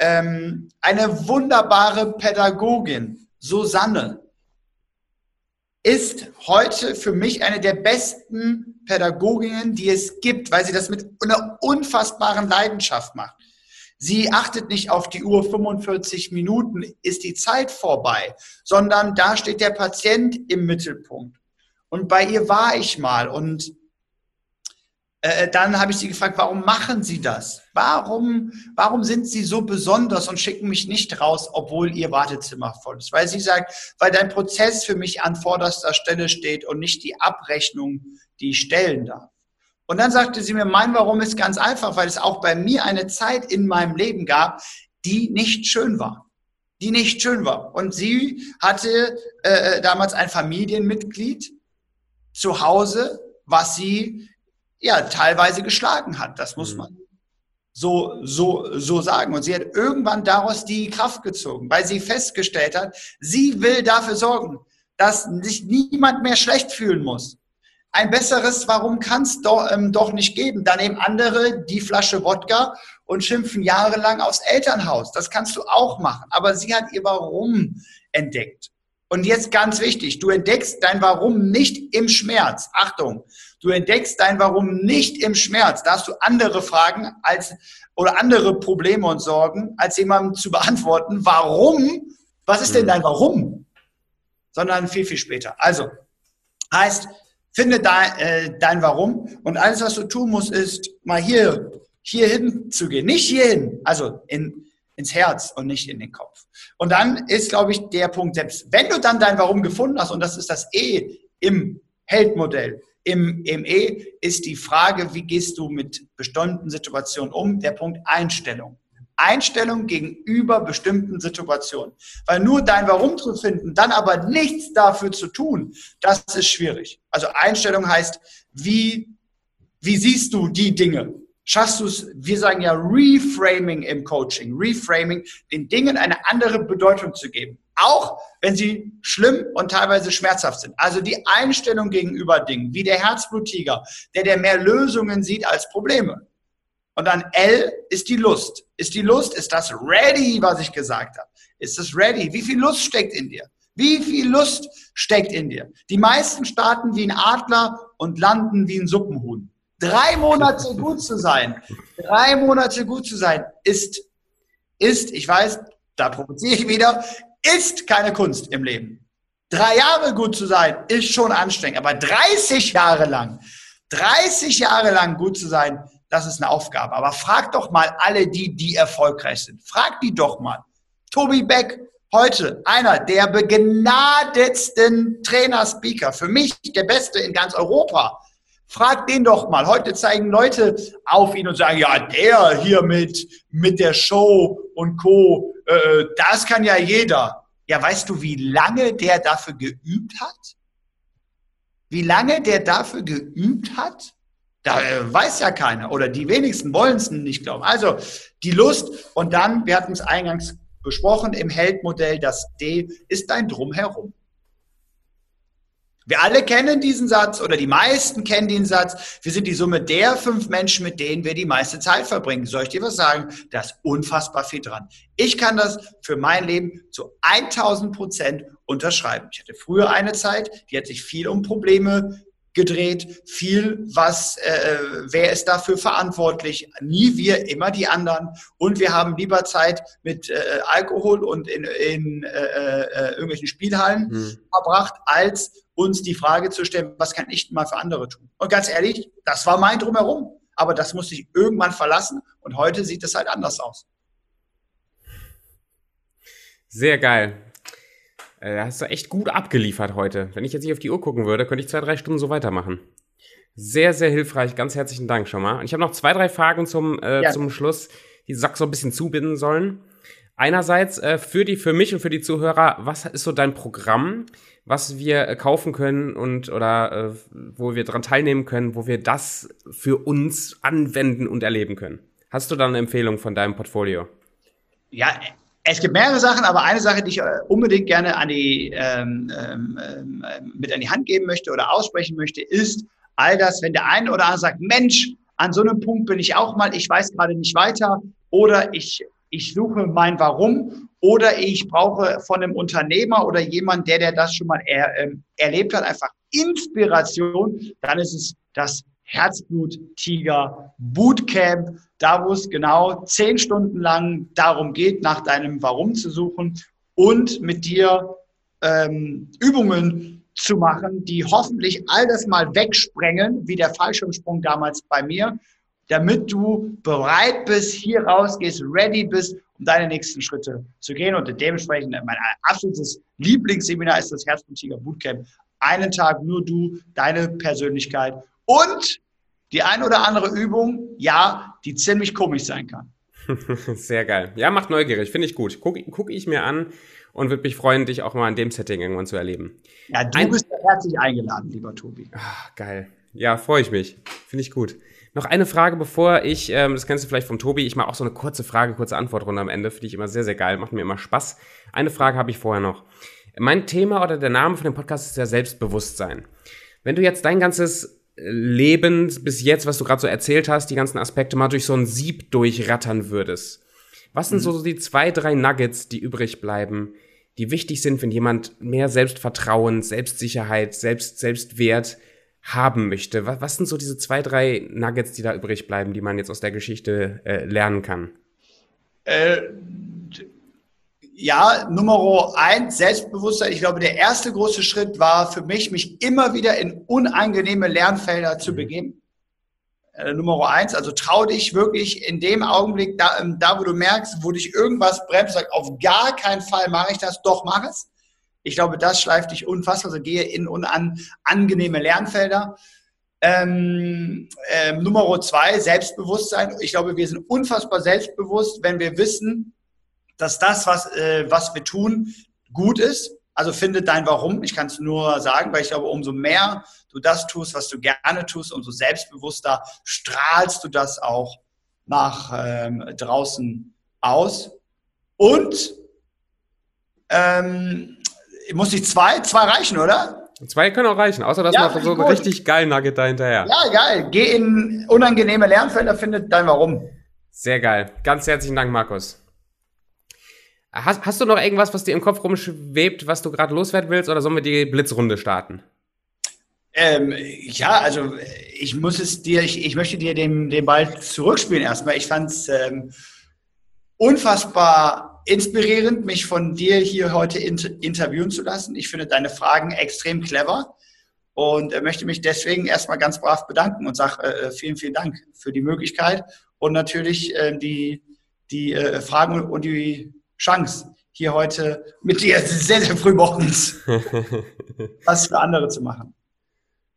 Ähm, eine wunderbare Pädagogin, Susanne, ist heute für mich eine der besten Pädagoginnen, die es gibt, weil sie das mit einer unfassbaren Leidenschaft macht. Sie achtet nicht auf die Uhr 45 Minuten, ist die Zeit vorbei, sondern da steht der Patient im Mittelpunkt. Und bei ihr war ich mal und äh, dann habe ich sie gefragt, warum machen Sie das? Warum, warum sind Sie so besonders und schicken mich nicht raus, obwohl Ihr Wartezimmer voll ist? Weil sie sagt, weil dein Prozess für mich an vorderster Stelle steht und nicht die Abrechnung, die ich stellen darf. Und dann sagte sie mir, mein Warum ist ganz einfach, weil es auch bei mir eine Zeit in meinem Leben gab, die nicht schön war. Die nicht schön war. Und sie hatte äh, damals ein Familienmitglied zu Hause, was sie ja teilweise geschlagen hat. Das muss mhm. man so, so, so sagen. Und sie hat irgendwann daraus die Kraft gezogen, weil sie festgestellt hat, sie will dafür sorgen, dass sich niemand mehr schlecht fühlen muss. Ein besseres Warum kann es doch, ähm, doch nicht geben. Dann nehmen andere die Flasche Wodka und schimpfen jahrelang aufs Elternhaus. Das kannst du auch machen. Aber sie hat ihr Warum entdeckt. Und jetzt ganz wichtig, du entdeckst dein Warum nicht im Schmerz. Achtung, du entdeckst dein Warum nicht im Schmerz. Da hast du andere Fragen als oder andere Probleme und Sorgen, als jemandem zu beantworten, warum, was ist denn mhm. dein Warum? Sondern viel, viel später. Also, heißt, finde dein, äh, dein Warum und alles, was du tun musst, ist mal hier, hier hin zu gehen. Nicht hierhin, also in, ins Herz und nicht in den Kopf. Und dann ist, glaube ich, der Punkt, selbst wenn du dann dein Warum gefunden hast, und das ist das E im Heldmodell, im, im E ist die Frage, wie gehst du mit bestimmten Situationen um? Der Punkt Einstellung. Einstellung gegenüber bestimmten Situationen. Weil nur dein Warum zu finden, dann aber nichts dafür zu tun, das ist schwierig. Also Einstellung heißt, wie, wie siehst du die Dinge? schaffst du es, wir sagen ja Reframing im Coaching, Reframing, den Dingen eine andere Bedeutung zu geben. Auch wenn sie schlimm und teilweise schmerzhaft sind. Also die Einstellung gegenüber Dingen, wie der Herzbluttiger, der der mehr Lösungen sieht als Probleme. Und dann L ist die Lust. Ist die Lust, ist das ready, was ich gesagt habe? Ist das ready? Wie viel Lust steckt in dir? Wie viel Lust steckt in dir? Die meisten starten wie ein Adler und landen wie ein Suppenhuhn. Drei Monate [LAUGHS] gut zu sein, drei Monate gut zu sein, ist, ist, ich weiß, da provoziere ich wieder, ist keine Kunst im Leben. Drei Jahre gut zu sein, ist schon anstrengend, aber 30 Jahre lang, 30 Jahre lang gut zu sein, das ist eine Aufgabe. Aber frag doch mal alle die, die erfolgreich sind. Frag die doch mal. Tobi Beck, heute einer der begnadetsten Trainer, Speaker, für mich der beste in ganz Europa. Frag den doch mal. Heute zeigen Leute auf ihn und sagen, ja, der hier mit, mit der Show und Co., äh, das kann ja jeder. Ja, weißt du, wie lange der dafür geübt hat? Wie lange der dafür geübt hat? Da äh, weiß ja keiner oder die wenigsten wollen es nicht glauben. Also die Lust und dann, wir hatten es eingangs besprochen, im Heldmodell, das D ist dein Drumherum. Wir alle kennen diesen Satz oder die meisten kennen den Satz. Wir sind die Summe der fünf Menschen, mit denen wir die meiste Zeit verbringen. Soll ich dir was sagen? Da ist unfassbar viel dran. Ich kann das für mein Leben zu 1000 Prozent unterschreiben. Ich hatte früher eine Zeit, die hat sich viel um Probleme gedreht, viel, was, äh, wer ist dafür verantwortlich? Nie wir, immer die anderen. Und wir haben lieber Zeit mit äh, Alkohol und in, in äh, äh, irgendwelchen Spielhallen hm. verbracht, als uns die Frage zu stellen, was kann ich mal für andere tun? Und ganz ehrlich, das war mein Drumherum. aber das musste ich irgendwann verlassen und heute sieht es halt anders aus. Sehr geil. Äh, hast du echt gut abgeliefert heute. Wenn ich jetzt nicht auf die Uhr gucken würde, könnte ich zwei, drei Stunden so weitermachen. Sehr, sehr hilfreich. Ganz herzlichen Dank schon mal. Und ich habe noch zwei, drei Fragen zum, äh, ja. zum Schluss, die Sack so ein bisschen zubinden sollen. Einerseits äh, für die, für mich und für die Zuhörer, was ist so dein Programm, was wir äh, kaufen können und oder äh, wo wir dran teilnehmen können, wo wir das für uns anwenden und erleben können? Hast du da eine Empfehlung von deinem Portfolio? Ja, es gibt mehrere Sachen, aber eine Sache, die ich äh, unbedingt gerne an die, ähm, ähm, ähm, mit an die Hand geben möchte oder aussprechen möchte, ist all das, wenn der eine oder andere sagt, Mensch, an so einem Punkt bin ich auch mal, ich weiß gerade nicht weiter oder ich, ich suche mein Warum oder ich brauche von einem Unternehmer oder jemand, der, der das schon mal er, ähm, erlebt hat, einfach Inspiration, dann ist es das Herzblut Tiger Bootcamp, da wo es genau zehn Stunden lang darum geht, nach deinem Warum zu suchen und mit dir ähm, Übungen zu machen, die hoffentlich all das mal wegsprengen, wie der Fallschirmsprung damals bei mir, damit du bereit bist, hier rausgehst, ready bist, um deine nächsten Schritte zu gehen. Und dementsprechend mein absolutes Lieblingsseminar ist das Herzblut Tiger Bootcamp. Einen Tag nur du, deine Persönlichkeit und die ein oder andere Übung, ja, die ziemlich komisch sein kann. [LAUGHS] Sehr geil. Ja, macht neugierig, finde ich gut. Gucke guck ich mir an und würde mich freuen, dich auch mal in dem Setting irgendwann zu erleben. Ja, du Ein bist herzlich eingeladen, lieber Tobi. Ach, geil. Ja, freue ich mich. Finde ich gut. Noch eine Frage, bevor ich, ähm, das kennst du vielleicht vom Tobi, ich mache auch so eine kurze Frage, kurze Antwortrunde am Ende, finde ich immer sehr, sehr geil, macht mir immer Spaß. Eine Frage habe ich vorher noch. Mein Thema oder der Name von dem Podcast ist ja Selbstbewusstsein. Wenn du jetzt dein ganzes Leben bis jetzt, was du gerade so erzählt hast, die ganzen Aspekte mal durch so ein Sieb durchrattern würdest, was sind mhm. so die zwei, drei Nuggets, die übrig bleiben, die wichtig sind, wenn jemand mehr Selbstvertrauen, Selbstsicherheit, Selbst, Selbstwert haben möchte? Was, was sind so diese zwei, drei Nuggets, die da übrig bleiben, die man jetzt aus der Geschichte äh, lernen kann? Äh, ja, Nummer eins, Selbstbewusstsein. Ich glaube, der erste große Schritt war für mich, mich immer wieder in unangenehme Lernfelder zu mhm. begeben. Äh, Nummer eins, also trau dich wirklich in dem Augenblick, da, ähm, da wo du merkst, wo dich irgendwas bremst, sag, auf gar keinen Fall mache ich das, doch mach es. Ich glaube, das schleift dich unfassbar, also gehe in unangenehme Lernfelder. Ähm, ähm, Nummer zwei, Selbstbewusstsein. Ich glaube, wir sind unfassbar selbstbewusst, wenn wir wissen, dass das, was, äh, was wir tun, gut ist. Also finde dein Warum. Ich kann es nur sagen, weil ich glaube, umso mehr du das tust, was du gerne tust, umso selbstbewusster strahlst du das auch nach ähm, draußen aus. Und ähm, muss ich zwei? Zwei reichen, oder? Zwei können auch reichen, außer dass ja, man so ein richtig geil Nugget da hinterher. Ja, geil. Geh in unangenehme Lernfelder, findet dein Warum. Sehr geil. Ganz herzlichen Dank, Markus. Hast, hast du noch irgendwas, was dir im Kopf rumschwebt, was du gerade loswerden willst, oder sollen wir die Blitzrunde starten? Ähm, ja, also ich muss es dir, ich, ich möchte dir den, den Ball zurückspielen erstmal. Ich fand es ähm, unfassbar inspirierend, mich von dir hier heute inter interviewen zu lassen. Ich finde deine Fragen extrem clever und äh, möchte mich deswegen erstmal ganz brav bedanken und sage äh, vielen, vielen Dank für die Möglichkeit und natürlich äh, die, die äh, Fragen und die Chance, hier heute mit dir sehr, sehr früh morgens [LAUGHS] was für andere zu machen.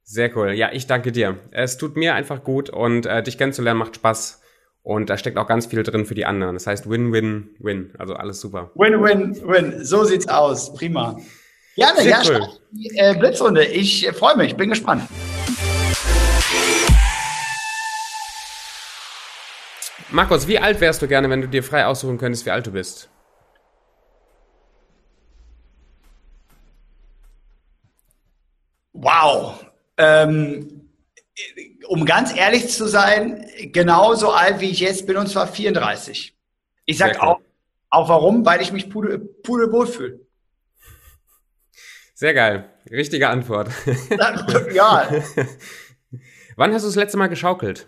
Sehr cool. Ja, ich danke dir. Es tut mir einfach gut und äh, dich kennenzulernen macht Spaß. Und da steckt auch ganz viel drin für die anderen. Das heißt Win-Win-Win. Also alles super. Win-Win-Win. So sieht's aus. Prima. Gerne, Sehr ja, cool. die äh, Blitzrunde. Ich äh, freue mich, bin gespannt. Markus, wie alt wärst du gerne, wenn du dir frei aussuchen könntest, wie alt du bist? Wow. Ähm, um ganz ehrlich zu sein, genauso alt wie ich jetzt bin, und zwar 34. Ich sag auch, auch warum, weil ich mich pudel, pudelwohl fühle. Sehr geil. Richtige Antwort. [LAUGHS] ja. [LAUGHS] Wann hast du das letzte Mal geschaukelt?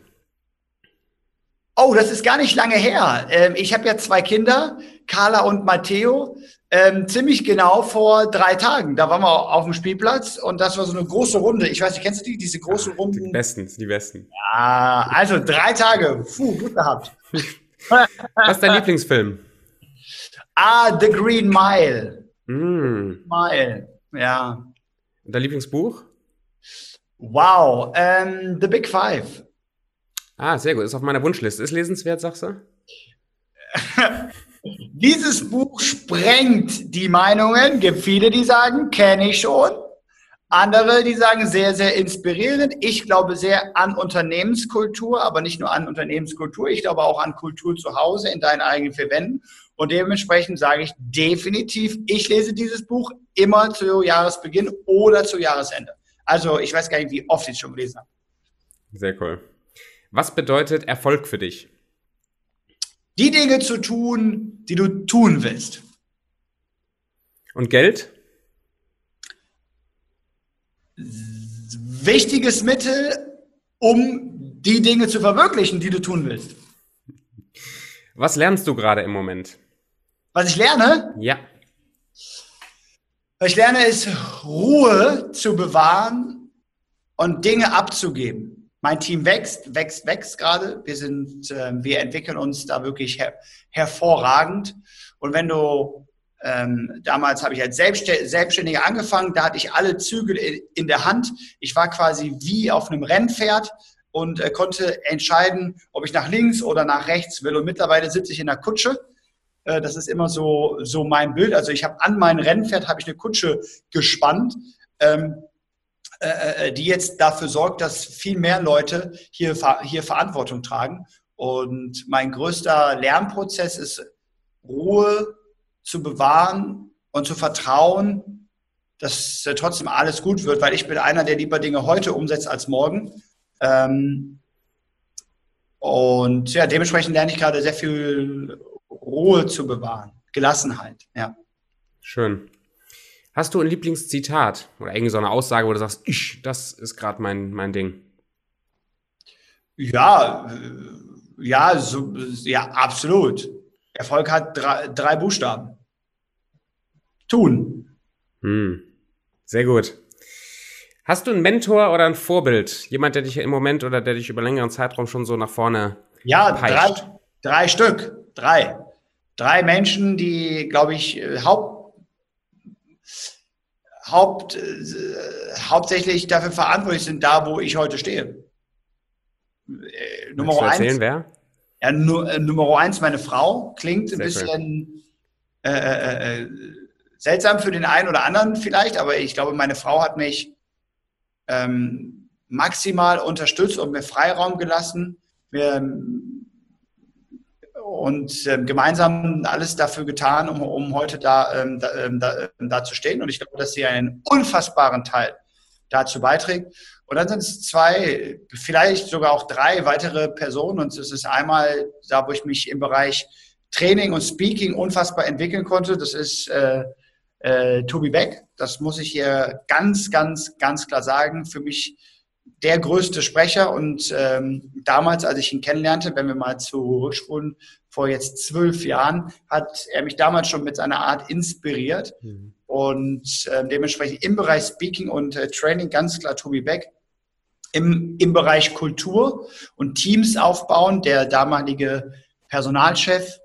Oh, das ist gar nicht lange her. Ähm, ich habe ja zwei Kinder, Carla und Matteo. Ähm, ziemlich genau vor drei Tagen. Da waren wir auf dem Spielplatz und das war so eine große Runde. Ich weiß nicht, kennst du die, diese großen Ach, Runden? Die besten, die besten. Ja, also drei Tage. Puh, gut gehabt. [LAUGHS] Was ist dein Lieblingsfilm? Ah, The Green Mile. Mm. Mile. Ja. Und dein Lieblingsbuch? Wow. Ähm, The Big Five. Ah, sehr gut. Ist auf meiner Wunschliste. Ist lesenswert, sagst du? [LAUGHS] Dieses Buch sprengt die Meinungen. Gibt viele, die sagen, kenne ich schon. Andere, die sagen, sehr, sehr inspirierend. Ich glaube sehr an Unternehmenskultur, aber nicht nur an Unternehmenskultur. Ich glaube auch an Kultur zu Hause in deinen eigenen vier Wänden. Und dementsprechend sage ich definitiv, ich lese dieses Buch immer zu Jahresbeginn oder zu Jahresende. Also ich weiß gar nicht, wie oft ich es schon gelesen habe. Sehr cool. Was bedeutet Erfolg für dich? Die Dinge zu tun, die du tun willst. Und Geld? Wichtiges Mittel, um die Dinge zu verwirklichen, die du tun willst. Was lernst du gerade im Moment? Was ich lerne, Ja. was ich lerne, ist Ruhe zu bewahren und Dinge abzugeben. Mein Team wächst, wächst, wächst gerade. Wir sind, äh, wir entwickeln uns da wirklich her hervorragend. Und wenn du ähm, damals habe ich als Selbstständiger Selbstständiger angefangen, da hatte ich alle Zügel in, in der Hand. Ich war quasi wie auf einem Rennpferd und äh, konnte entscheiden, ob ich nach links oder nach rechts will. Und mittlerweile sitze ich in der Kutsche. Äh, das ist immer so, so mein Bild. Also ich habe an mein Rennpferd habe ich eine Kutsche gespannt. Ähm, äh, die jetzt dafür sorgt, dass viel mehr Leute hier, hier Verantwortung tragen. Und mein größter Lernprozess ist Ruhe zu bewahren und zu vertrauen, dass äh, trotzdem alles gut wird, weil ich bin einer, der lieber Dinge heute umsetzt als morgen. Ähm, und ja, dementsprechend lerne ich gerade sehr viel Ruhe zu bewahren, Gelassenheit, ja. Schön. Hast du ein Lieblingszitat oder irgendwie so eine Aussage, wo du sagst, ich, das ist gerade mein, mein Ding? Ja, äh, ja, so, ja, absolut. Erfolg hat drei, drei Buchstaben. Tun. Hm. Sehr gut. Hast du einen Mentor oder ein Vorbild? Jemand, der dich im Moment oder der dich über längeren Zeitraum schon so nach vorne Ja, drei, drei Stück. Drei. Drei Menschen, die, glaube ich, äh, Haupt, Haupt, äh, hauptsächlich dafür verantwortlich sind, da wo ich heute stehe. Äh, Nummer du erzählen, eins. wer? Ja, nu, äh, Nummer eins, meine Frau. Klingt ein Sehr bisschen äh, äh, äh, seltsam für den einen oder anderen vielleicht, aber ich glaube, meine Frau hat mich ähm, maximal unterstützt und mir Freiraum gelassen. Wir, und äh, gemeinsam alles dafür getan, um, um heute da, ähm, da, ähm, da, da, zu stehen. Und ich glaube, dass sie einen unfassbaren Teil dazu beiträgt. Und dann sind es zwei, vielleicht sogar auch drei weitere Personen. Und es ist einmal da, wo ich mich im Bereich Training und Speaking unfassbar entwickeln konnte. Das ist äh, äh, Tobi Beck. Das muss ich hier ganz, ganz, ganz klar sagen. Für mich der größte Sprecher und ähm, damals, als ich ihn kennenlernte, wenn wir mal zurückspulen, vor jetzt zwölf Jahren, hat er mich damals schon mit seiner Art inspiriert mhm. und äh, dementsprechend im Bereich Speaking und äh, Training ganz klar Tobi Beck. Im, Im Bereich Kultur und Teams aufbauen, der damalige Personalchef,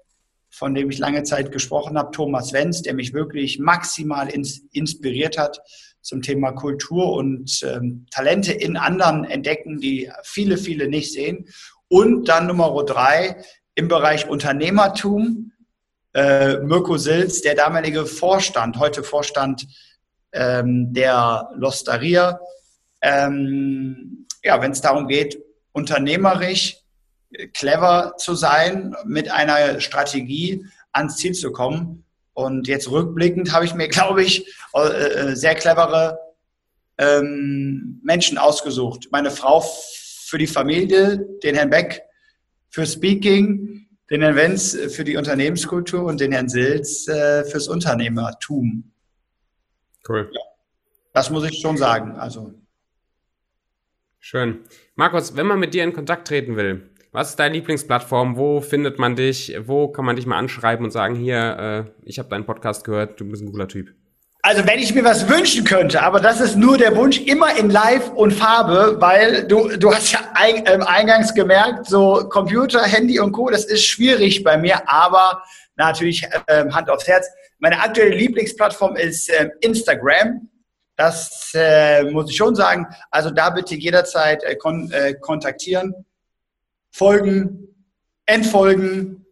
von dem ich lange Zeit gesprochen habe, Thomas Wenz, der mich wirklich maximal ins, inspiriert hat zum Thema Kultur und ähm, Talente in anderen entdecken, die viele, viele nicht sehen. Und dann Nummer drei im Bereich Unternehmertum, äh, Mirko Silz, der damalige Vorstand, heute Vorstand ähm, der Losteria. Ähm, ja, wenn es darum geht, unternehmerisch äh, clever zu sein, mit einer Strategie ans Ziel zu kommen. Und jetzt rückblickend habe ich mir, [LAUGHS] glaube ich, äh, äh, sehr clevere ähm, Menschen ausgesucht. Meine Frau für die Familie, den Herrn Beck für Speaking, den Herrn Wenz für die Unternehmenskultur und den Herrn Silz äh, fürs Unternehmertum. Cool. Ja, das muss ich schon sagen. Also. Schön. Markus, wenn man mit dir in Kontakt treten will, Was ist deine Lieblingsplattform? Wo findet man dich? Wo kann man dich mal anschreiben und sagen, hier, äh, ich habe deinen Podcast gehört, du bist ein cooler Typ? Also wenn ich mir was wünschen könnte, aber das ist nur der Wunsch, immer in Live und Farbe, weil du, du hast ja ein, ähm, eingangs gemerkt, so Computer, Handy und Co., das ist schwierig bei mir, aber natürlich ähm, Hand aufs Herz. Meine aktuelle Lieblingsplattform ist ähm, Instagram. Das äh, muss ich schon sagen. Also da bitte jederzeit äh, kon äh, kontaktieren, folgen, entfolgen,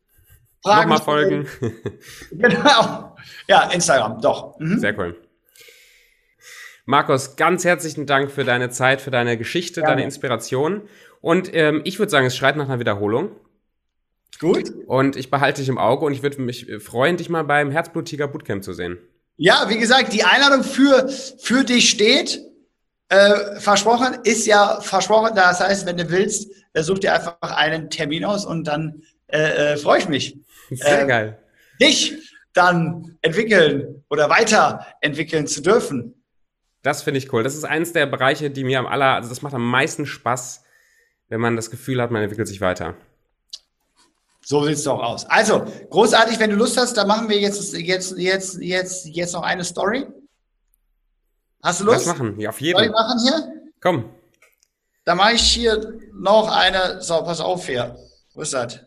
Fragen. Nochmal folgen. [LAUGHS] genau. Ja, Instagram, doch. Mhm. Sehr cool. Markus, ganz herzlichen Dank für deine Zeit, für deine Geschichte, Gerne. deine Inspiration. Und ähm, ich würde sagen, es schreit nach einer Wiederholung. Gut. Und ich behalte dich im Auge und ich würde mich freuen, dich mal beim Herzblutiger Bootcamp zu sehen. Ja, wie gesagt, die Einladung für, für dich steht. Äh, versprochen ist ja versprochen. Das heißt, wenn du willst, such dir einfach einen Termin aus und dann äh, äh, freue ich mich. [LAUGHS] Sehr äh, geil. Dich dann entwickeln oder weiterentwickeln zu dürfen. Das finde ich cool. Das ist eines der Bereiche, die mir am aller, also das macht am meisten Spaß, wenn man das Gefühl hat, man entwickelt sich weiter. So sieht es doch aus. Also, großartig, wenn du Lust hast, dann machen wir jetzt, jetzt, jetzt, jetzt, jetzt noch eine Story. Hast du Lust? Was machen? Ja, auf jeden Fall. Ich machen hier? Komm. Dann mache ich hier noch eine. So, pass auf hier. Wo ist das?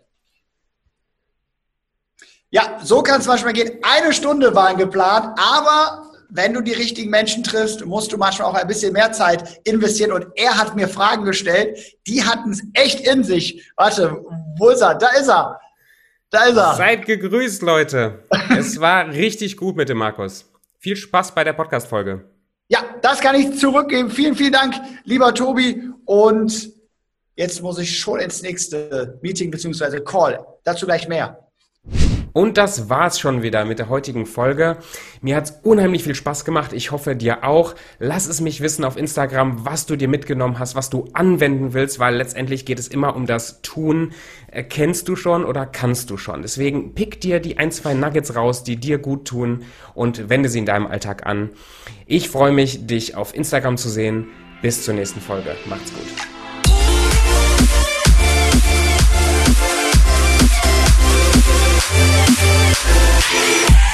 Ja, so kann es manchmal gehen. Eine Stunde waren geplant, aber wenn du die richtigen Menschen triffst, musst du manchmal auch ein bisschen mehr Zeit investieren. Und er hat mir Fragen gestellt, die hatten es echt in sich. Warte, wo ist er? Da ist er. Da ist er. Seid gegrüßt, Leute. [LAUGHS] es war richtig gut mit dem Markus. Viel Spaß bei der Podcast-Folge. Ja, das kann ich zurückgeben. Vielen, vielen Dank, lieber Tobi. Und jetzt muss ich schon ins nächste Meeting bzw. Call. Dazu gleich mehr. Und das war's schon wieder mit der heutigen Folge. Mir hat's unheimlich viel Spaß gemacht. Ich hoffe dir auch. Lass es mich wissen auf Instagram, was du dir mitgenommen hast, was du anwenden willst, weil letztendlich geht es immer um das Tun. Kennst du schon oder kannst du schon? Deswegen pick dir die ein, zwei Nuggets raus, die dir gut tun und wende sie in deinem Alltag an. Ich freue mich, dich auf Instagram zu sehen. Bis zur nächsten Folge. Macht's gut. thank